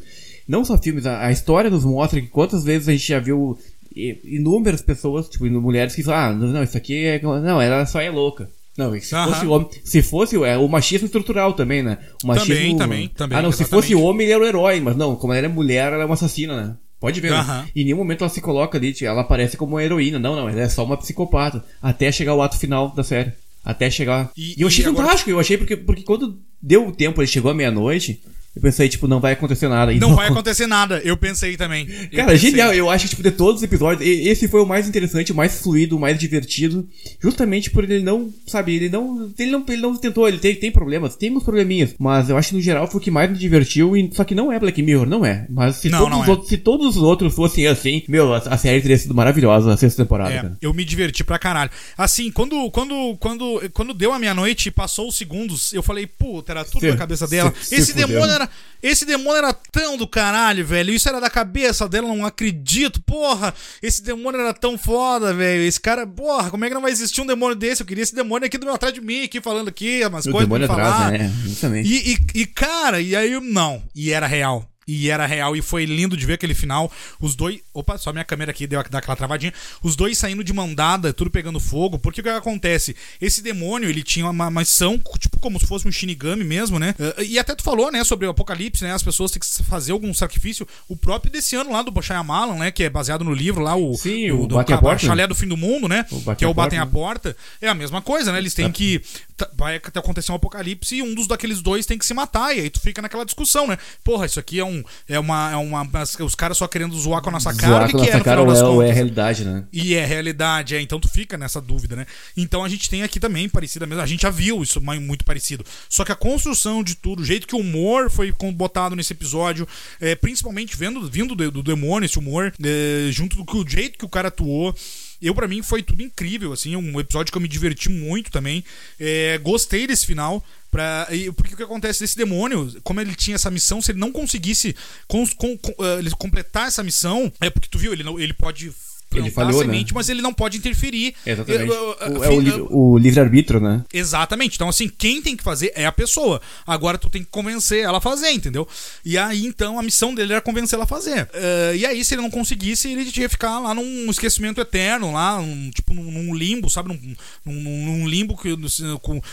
S4: Não só filmes, a, a história nos mostra que quantas vezes a gente já viu inúmeras pessoas, tipo, mulheres que falam, ah, não, isso aqui é. Não, ela só é louca. Não, se
S1: Aham.
S4: fosse homem, se fosse é, o machismo estrutural também, né? O machismo,
S1: Também, também, também,
S4: Ah, não, se
S1: exatamente.
S4: fosse homem ele era o herói, mas não, como ela é mulher, ela é uma assassina, né? Pode ver, né? Em nenhum momento ela se coloca ali, tipo, ela aparece como uma heroína. Não, não, ela é só uma psicopata. Até chegar o ato final da série. Até chegar.
S1: E-
S4: E, eu achei
S1: e agora-
S4: fantástico, eu achei porque, porque quando deu o tempo, ele chegou à meia-noite. Eu pensei, tipo, não vai acontecer nada. E
S1: Não vai acontecer nada. Eu pensei também. Eu
S4: Cara,
S1: pensei.
S4: genial. Eu acho que, tipo, de todos os episódios, esse foi o mais interessante, o mais fluido, o mais divertido. Justamente por ele não, sabe, ele não. Ele não, ele não tentou, ele tem, tem problemas, tem uns probleminhas. Mas eu acho que no geral foi o que mais me divertiu. E, só que não é Black Mirror, não é. Mas se,
S1: Não,
S4: todos,
S1: não
S4: os
S1: é.
S4: outros, se todos os outros fossem assim, meu, a, a série teria sido maravilhosa a sexta temporada,
S1: É, eu me diverti pra caralho. Assim, quando, quando, quando, quando deu a meia-noite e passou os segundos, eu falei, puta, era tudo
S4: Se-
S1: da cabeça dela.
S4: se- se
S1: esse demônio era. Esse demônio era tão do caralho, velho. Isso era da cabeça dela, não acredito. Porra, esse demônio era tão foda, velho. Esse cara, porra, como é que não vai existir um demônio desse? Eu queria esse demônio aqui do meu atrás de mim, aqui falando aqui, umas
S4: O
S1: coisas
S4: demônio
S1: pra me falar.
S4: atrás, né?
S1: E, e, e, cara, e aí não. E era real. E era real. E foi lindo de ver aquele final. Os dois. Opa, só minha câmera aqui deu aquela travadinha. Os dois saindo de mão dada, tudo pegando fogo. Porque o que acontece? Esse demônio, ele tinha uma missão, tipo, como se fosse um Shinigami mesmo, né? Eh, E até tu falou, né, sobre o apocalipse, né? As pessoas têm que fazer algum sacrifício. O próprio desse ano lá do Shyamalan, né? Que é baseado no livro lá, o.
S4: Sim,
S1: do,
S4: o
S1: do
S4: Bate a
S1: Cabo-
S4: Porta.
S1: Chalé do Fim do Mundo, né?
S4: O
S1: que é
S4: a
S1: o Batem a Porta. É a mesma coisa, né? Eles têm que. tá- Vai acontecer um apocalipse e um dos daqueles dois tem que se matar. E aí tu fica naquela discussão, né? Porra, isso aqui é um. É uma. É uma os caras só querendo zoar com a nossa cara.
S4: Zoar com
S1: é,
S4: nossa
S1: no
S4: cara ou é, ou é a realidade, né?
S1: E é realidade, é. Então tu fica nessa dúvida, né? Então a gente tem aqui também parecida mesmo. A gente já viu isso muito parecido. Só que a construção de tudo, o jeito que o humor foi com- botado nesse episódio, é, principalmente vendo, vindo do, do demônio, esse humor, é, junto do que o jeito que o cara atuou. Eu, pra mim, foi tudo incrível, assim, um episódio que eu me diverti muito também. É, gostei desse final. Pra, porque o que acontece desse demônio, como ele tinha essa missão, se ele não conseguisse cons- com- com- ele completar essa missão, é porque tu viu, ele, não, ele pode
S4: Ele falhou,
S1: a semente,
S4: né?
S1: mas ele não pode interferir.
S4: Exatamente.
S1: Eu- eu-
S4: O- é o, o livre-arbítrio, né?
S1: Exatamente. Então, assim, quem tem que fazer é a pessoa. Agora tu tem que convencer ela a fazer, entendeu? E aí, então, a missão dele era convencer ela a fazer. Eh, e aí, se ele não conseguisse, ele tinha que ficar lá num esquecimento eterno, lá, num- tipo, num, limbo, sabe? Num, num- num limbo que,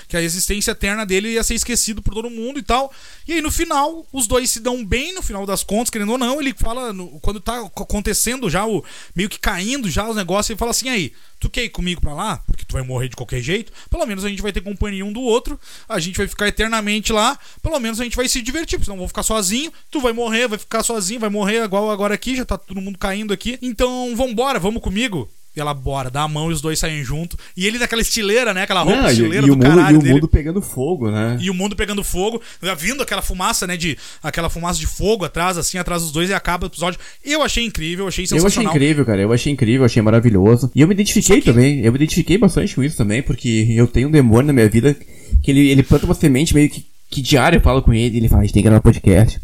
S1: que a existência eterna dele ia ser esquecido por todo mundo e tal. E aí, no final, os dois se dão bem, no final das contas, querendo ou não, ele fala, no- quando tá acontecendo já, o meio que caindo já os negócios, ele fala assim, aí, tu quer ir comigo pra lá? Porque tu vai morrer de qualquer jeito. Pelo menos a gente vai ter companhia um do outro, a gente vai ficar eternamente lá, pelo menos a gente vai se divertir, porque senão eu vou ficar sozinho, tu vai morrer, vai ficar sozinho, vai morrer igual agora aqui, já tá todo mundo caindo aqui. Então, vambora, vamos comigo. E ela bora, dá a mão e os dois saem junto. E ele daquela estileira, né? Aquela roupa
S4: Não, e,
S1: estileira
S4: e
S1: do
S4: o mundo, e
S1: caralho
S4: o
S1: dele.
S4: mundo pegando fogo, né?
S1: E o mundo pegando fogo, vindo aquela fumaça, né? De aquela fumaça de fogo atrás, assim, atrás dos dois, e acaba o episódio. Eu achei incrível, achei
S4: Eu achei
S1: sensacional.
S4: incrível, cara. Eu achei incrível, achei maravilhoso. E eu me identifiquei também. Eu me identifiquei bastante com isso também, porque eu tenho um demônio na minha vida que ele, ele planta uma semente meio que, que diário eu falo com ele. Ele fala: a gente tem que gravar podcast.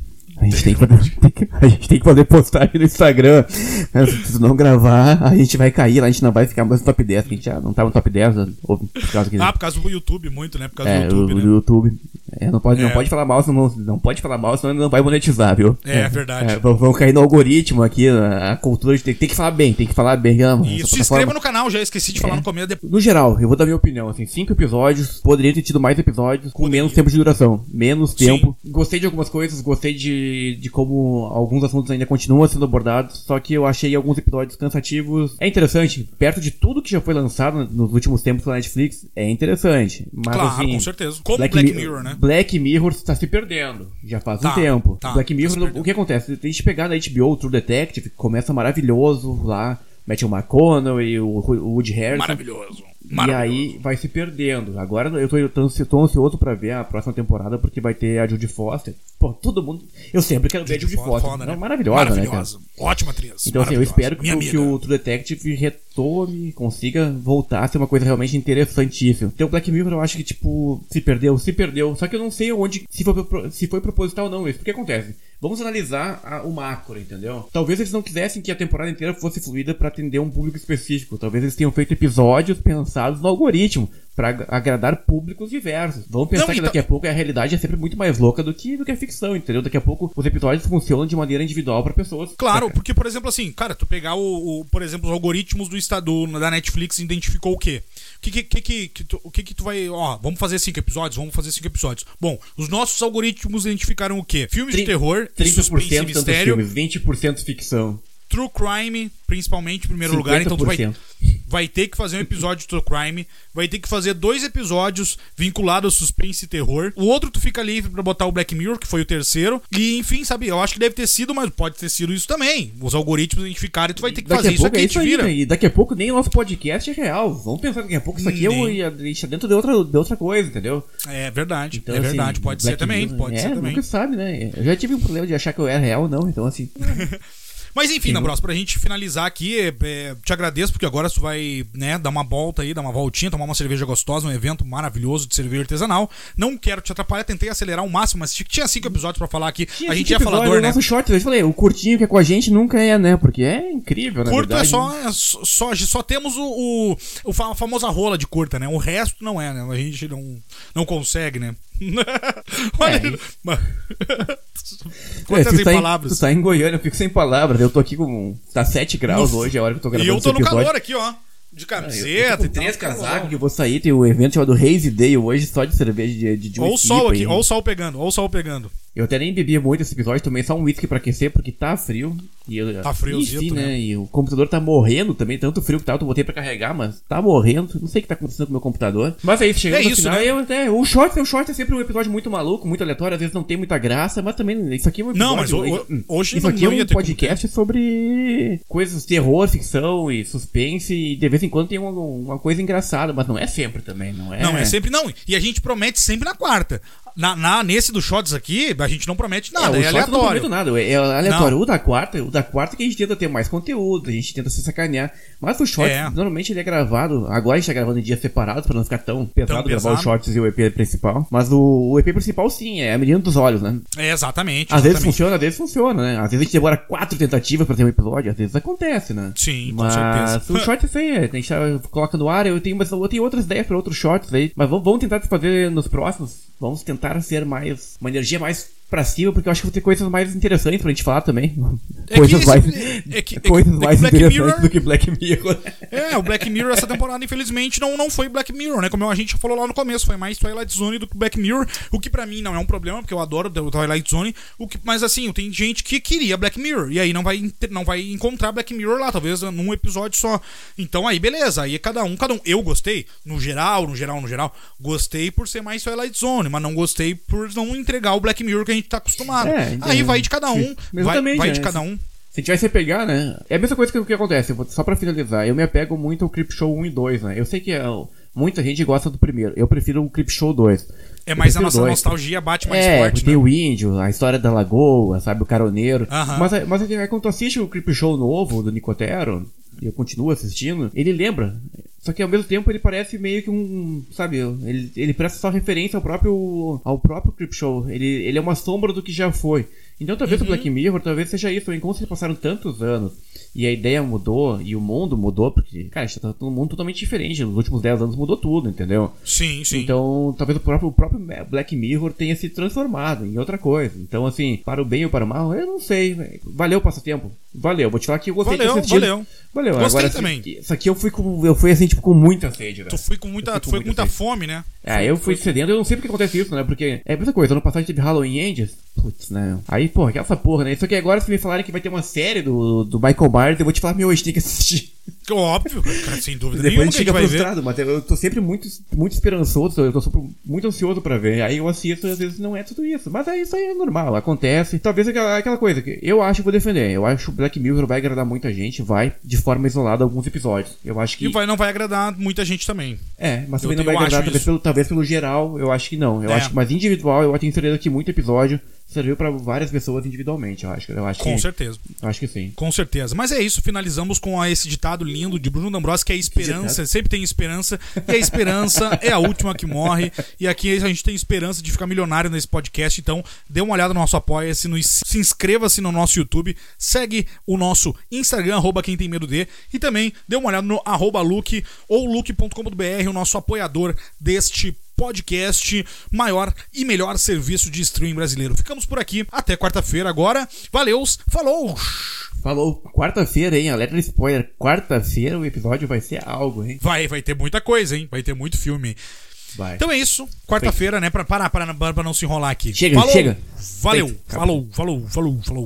S4: A gente tem que fazer, a gente tem que fazer postagem no Instagram. Se tu não gravar, a gente vai cair lá, a gente não vai ficar mais no top 10, que a gente já não tá no top 10, ou por causa que.
S1: Ah, por causa do YouTube, muito, né? Por causa
S4: É,
S1: do YouTube,
S4: o,
S1: né?
S4: YouTube. É, não, pode, não
S1: É.
S4: pode falar mal, senão não, não pode falar mal, senão não vai monetizar, viu?
S1: É, verdade.
S4: É, vão cair no algoritmo aqui, a, cultura de ter, tem que falar bem, tem que falar bem.
S1: E
S4: essa
S1: se inscreva no canal, já esqueci de falar no começo. de-
S4: No geral, eu vou dar minha opinião, assim, cinco episódios, poderia ter tido mais episódios com menos tempo de duração, menos
S1: Sim.
S4: tempo. Gostei de algumas coisas, gostei de, de como alguns assuntos ainda continuam sendo abordados, só que eu achei alguns episódios cansativos. É interessante, perto de tudo que já foi lançado nos últimos tempos pela Netflix, é interessante. Mas,
S1: Claro,
S4: assim,
S1: com certeza. Como Black,
S4: Mi-
S1: Mirror, né?
S4: Black Mirror está se perdendo. Já faz
S1: Tá,
S4: um tempo.
S1: tá,
S4: Black
S1: tá
S4: Mirror,
S1: perdendo.
S4: o que acontece? Tem que pegar na HBO o True Detective, que começa maravilhoso lá. Matthew McConaughey, o, o Woody Harrison.
S1: Maravilhoso.
S4: E aí vai se perdendo. Agora eu tô, eu tô tô ansioso pra ver a próxima temporada, porque vai ter a Judy Foster. Pô, todo mundo. Eu sempre quero ver a Judy Foster.
S1: foda, né?
S4: maravilhosa, né, cara?
S1: Maravilhosa. Ótima atriz.
S4: Então, assim, eu
S1: maravilhosa.
S4: espero que, que o True Detective retome, consiga voltar a ser uma coisa realmente interessantíssima. Então, o Black Mirror eu acho que, tipo, se perdeu, se perdeu. Só que eu não sei onde, se foi, se foi proposital ou não isso. Porque acontece? Vamos analisar a- o macro, entendeu? Talvez eles não quisessem que a temporada inteira fosse fluida pra atender um público específico. Talvez eles tenham feito episódios pensados no algoritmo pra ag- agradar públicos diversos. Vamos pensar
S1: Não,
S4: que
S1: então-
S4: daqui a pouco a realidade é sempre muito mais louca do que, do que a ficção, entendeu? Daqui a pouco os episódios funcionam de maneira individual pra pessoas.
S1: Claro, porque, por exemplo, assim, cara, tu pegar o, o- por exemplo, os algoritmos do estado da Netflix identificou o quê? O que que, que, que- que tu, o que que tu vai. Ó, vamos fazer cinco episódios? Vamos fazer cinco episódios. Bom, os nossos algoritmos identificaram o quê? Filmes de terror, e suspense e
S4: 30% tantos
S1: mistério,
S4: filmes, 20% ficção.
S1: True crime, principalmente, em primeiro lugar. Então tu vai.
S4: 50%.
S1: vai ter que fazer um episódio de True Crime, vai ter que fazer dois episódios vinculados ao suspense e terror. O outro tu fica livre pra botar o Black Mirror, que foi o terceiro. E enfim, sabe, eu acho que deve ter sido, mas pode ter sido isso também. Os algoritmos identificaram e tu vai ter que
S4: Daqui
S1: fazer isso
S4: pouco
S1: aqui
S4: é isso aí,
S1: vira.
S4: né? E daqui a pouco nem o nosso podcast é real. Vamos pensar daqui a pouco isso aqui é
S1: Nem.
S4: o- gente tá dentro de outra, de outra coisa, entendeu?
S1: É verdade,
S4: Então,
S1: é
S4: assim,
S1: verdade,
S4: é, né?
S1: Mas enfim, Nambros, pra gente finalizar aqui, é, é, te agradeço porque agora tu vai, né, dar uma volta aí, dar uma voltinha, tomar uma cerveja gostosa, um evento maravilhoso de cerveja artesanal. Não quero te atrapalhar, tentei acelerar o máximo, mas tinha cinco episódios pra falar aqui.
S4: Tinha
S1: a gente é falador,
S4: episódios,
S1: né?
S4: Nosso short, eu falei, o curtinho que é com a gente nunca é, né? Porque é incrível, na
S1: Curto é
S4: verdade.
S1: só, é só, só, só temos o, o, o a famosa rola de curta, né? O resto não é, né? A gente não, não consegue, né? (laughs) Olha,
S4: É. (laughs)
S1: mas-
S4: É, tu,
S1: em
S4: tá em,
S1: palavras.
S4: tu tá em Goiânia, eu fico sem palavras. Eu tô aqui com. Tá 7 graus
S1: No-
S4: hoje, é a hora que eu tô
S1: E
S4: gravando
S1: eu tô no
S4: episódio.
S1: calor aqui, ó. De
S4: Eu
S1: camiseta
S4: com
S1: e
S4: três casacos que eu vou sair, tem o evento chamado Hazy Day hoje, só de cerveja de, de, de
S1: Olha o sol aqui, olha o sol pegando, olha o sol pegando.
S4: Eu até nem bebi muito esse episódio, tomei só um whisky pra aquecer, porque tá frio. E eu,
S1: Tá friozito,
S4: enfim,
S1: né?
S4: E o computador tá morrendo também, tanto frio que tá, eu botei pra carregar, mas tá morrendo. Não sei o que tá acontecendo com o meu computador. Mas é isso, chegando
S1: É
S4: no
S1: isso,
S4: final,
S1: né?
S4: eu até, o short, o short é sempre um episódio muito maluco, muito aleatório, às vezes não tem muita graça, mas também isso aqui é um episódio...
S1: Não, mas hoje
S4: Isso
S1: não-
S4: aqui é
S1: não ia
S4: um podcast sobre coisas, terror, ficção e suspense, e de vez em quando tem uma, uma coisa engraçada, mas não é sempre também, não é?
S1: Não, é sempre não. E a gente promete sempre na quarta. Na, na- nesse do Shots aqui, a gente não promete nada, é,
S4: o short Não
S1: aleatório.
S4: prometo nada, é aleatório. O da quarta, o da quarta que a gente tenta ter mais conteúdo, a gente tenta se sacanear. Mas o short,
S1: É.
S4: normalmente ele é gravado. Agora a gente tá gravando em dias separados pra não ficar tão pesado
S1: Tão
S4: gravar
S1: pesado.
S4: os shorts e o EP principal. Mas o, o EP principal sim, é a menina dos olhos, né?
S1: É, exatamente.
S4: Às vezes
S1: exatamente.
S4: funciona, às vezes funciona, né? Às vezes a gente demora quatro tentativas pra ter um episódio, às vezes acontece, né?
S1: Sim, com
S4: mas
S1: certeza.
S4: o short é isso aí, a gente tá- coloca no ar, eu tenho, mas eu tenho outras ideias pra outros shorts aí, mas vamos, vamos tentar fazer nos próximos, vamos tentar ser mais, uma energia mais pra cima, porque eu acho que vou ter coisas mais interessantes pra gente falar também.
S1: É
S4: coisas
S1: esse-
S4: mais,
S1: é que- é que-
S4: coisas
S1: é que
S4: mais interessantes
S1: Mirror-
S4: do que Black Mirror.
S1: É, o Black Mirror essa temporada, infelizmente, não, não foi Black Mirror, né? Como a gente falou lá no começo, foi mais Twilight Zone do que Black Mirror, o que pra mim não é um problema, porque eu adoro o Twilight Zone, o que, mas assim, tem gente que queria Black Mirror, e aí não vai, não vai encontrar Black Mirror lá, talvez num episódio só. Então aí, beleza, aí é cada um, cada um. Eu gostei, no geral, no geral, no geral, gostei por ser mais Twilight Zone, mas não gostei por não entregar o Black Mirror que a gente tá acostumado.
S4: É,
S1: aí vai de cada um, vai,
S4: Exatamente,
S1: vai de
S4: né?
S1: cada um.
S4: Se a gente vai se pegar, né? É a mesma coisa que o que acontece, só pra finalizar, eu me apego muito ao Clip Show 1 e 2, né? Eu sei que é, muita gente gosta do primeiro, eu prefiro o Clip Show 2.
S1: É
S4: Eu
S1: mais a nossa
S4: dois.
S1: nostalgia bate mais
S4: é,
S1: forte,
S4: tem
S1: né?
S4: o índio, a história da lagoa, sabe, o caroneiro.
S1: Aham.
S4: Mas, mas é, quando tu assiste o clip show novo do Nicotero, eu continuo assistindo, ele lembra. Só que ao mesmo tempo ele parece meio que um, sabe, ele, ele presta só referência ao próprio ao próprio clip show. Ele, ele é uma sombra do que já foi. Então talvez
S1: Uhum.
S4: o Black Mirror, talvez seja isso, enquanto se passaram tantos anos e a ideia mudou e o mundo mudou, porque, cara, a gente tá todo mundo totalmente diferente. Nos últimos 10 anos mudou tudo, entendeu?
S1: Sim, sim.
S4: Então, talvez o próprio, o próprio Black Mirror tenha se transformado em outra coisa. Então, assim, para o bem ou para o mal, eu não sei. velho. Valeu o passatempo. Valeu. Vou te falar que eu gostei
S1: Valeu,
S4: de
S1: valeu.
S4: Valeu.
S1: Gostei
S4: Agora,
S1: também.
S4: Isso, isso aqui eu fui com. Eu fui assim, tipo, com muita sede, velho.
S1: Tu foi com muita,
S4: fui
S1: tu
S4: com
S1: foi com
S4: muita
S1: muita fome, né?
S4: Ah, eu fui cedendo, eu não sei porque acontece isso, né? Porque é a mesma coisa, ano passado teve Halloween Ends. Putz, né? Aí, porra, que essa porra, né? Isso aqui agora, se me falarem que vai ter uma série do, do Michael Myers, eu vou te falar, meu, a gente tem que assistir.
S1: Óbvio, cara, sem (laughs) dúvida
S4: Depois
S1: nenhuma que
S4: gente
S1: a gente
S4: fica
S1: ver.
S4: frustrado, mas eu tô sempre muito, muito esperançoso, eu tô sempre muito ansioso pra ver. Aí eu assisto e às vezes não é tudo isso. Mas é isso aí é normal, acontece. Talvez aquela, aquela coisa que eu acho que vou defender. Eu acho que o Black Mirror vai agradar muita gente, vai, de forma isolada, alguns episódios. Eu acho que.
S1: E vai, não vai agradar muita gente também.
S4: É, mas
S1: Eu
S4: também não
S1: te-
S4: vai
S1: eu
S4: agradar, talvez
S1: isso.
S4: pelo, talvez pelo geral, eu acho que não. Eu
S1: É.
S4: acho que, mas individual, eu tenho certeza que muito episódio serviu pra várias pessoas individualmente, eu acho. Eu acho
S1: Com
S4: que,
S1: certeza.
S4: eu acho que sim.
S1: Com certeza. Mas é isso, finalizamos com esse ditado lindo de Bruno D'Ambrosio, que é a esperança,
S4: ditado?
S1: sempre tem esperança, e a esperança é a última que morre. E aqui a gente tem esperança de ficar milionário nesse podcast, então dê uma olhada no nosso apoia-se, se inscreva-se no nosso YouTube, segue o nosso Instagram, arroba quem tem medo de, e também dê uma olhada no arroba Luke ou luke.com.br, o nosso apoiador deste podcast, maior e melhor serviço de streaming brasileiro. Ficamos por aqui, até quarta-feira agora. Valeus, falou!
S4: Falou, quarta-feira, hein? Alerta de spoiler. Quarta-feira o episódio vai ser algo, hein?
S1: Vai, vai ter muita coisa, hein? Vai ter muito filme.
S4: Vai.
S1: Então é isso. Quarta-feira, né? Pra parar, para, para não se enrolar aqui.
S4: Chega,
S1: falou,
S4: chega.
S1: Valeu.
S4: Feito.
S1: Falou, falou, falou, falou.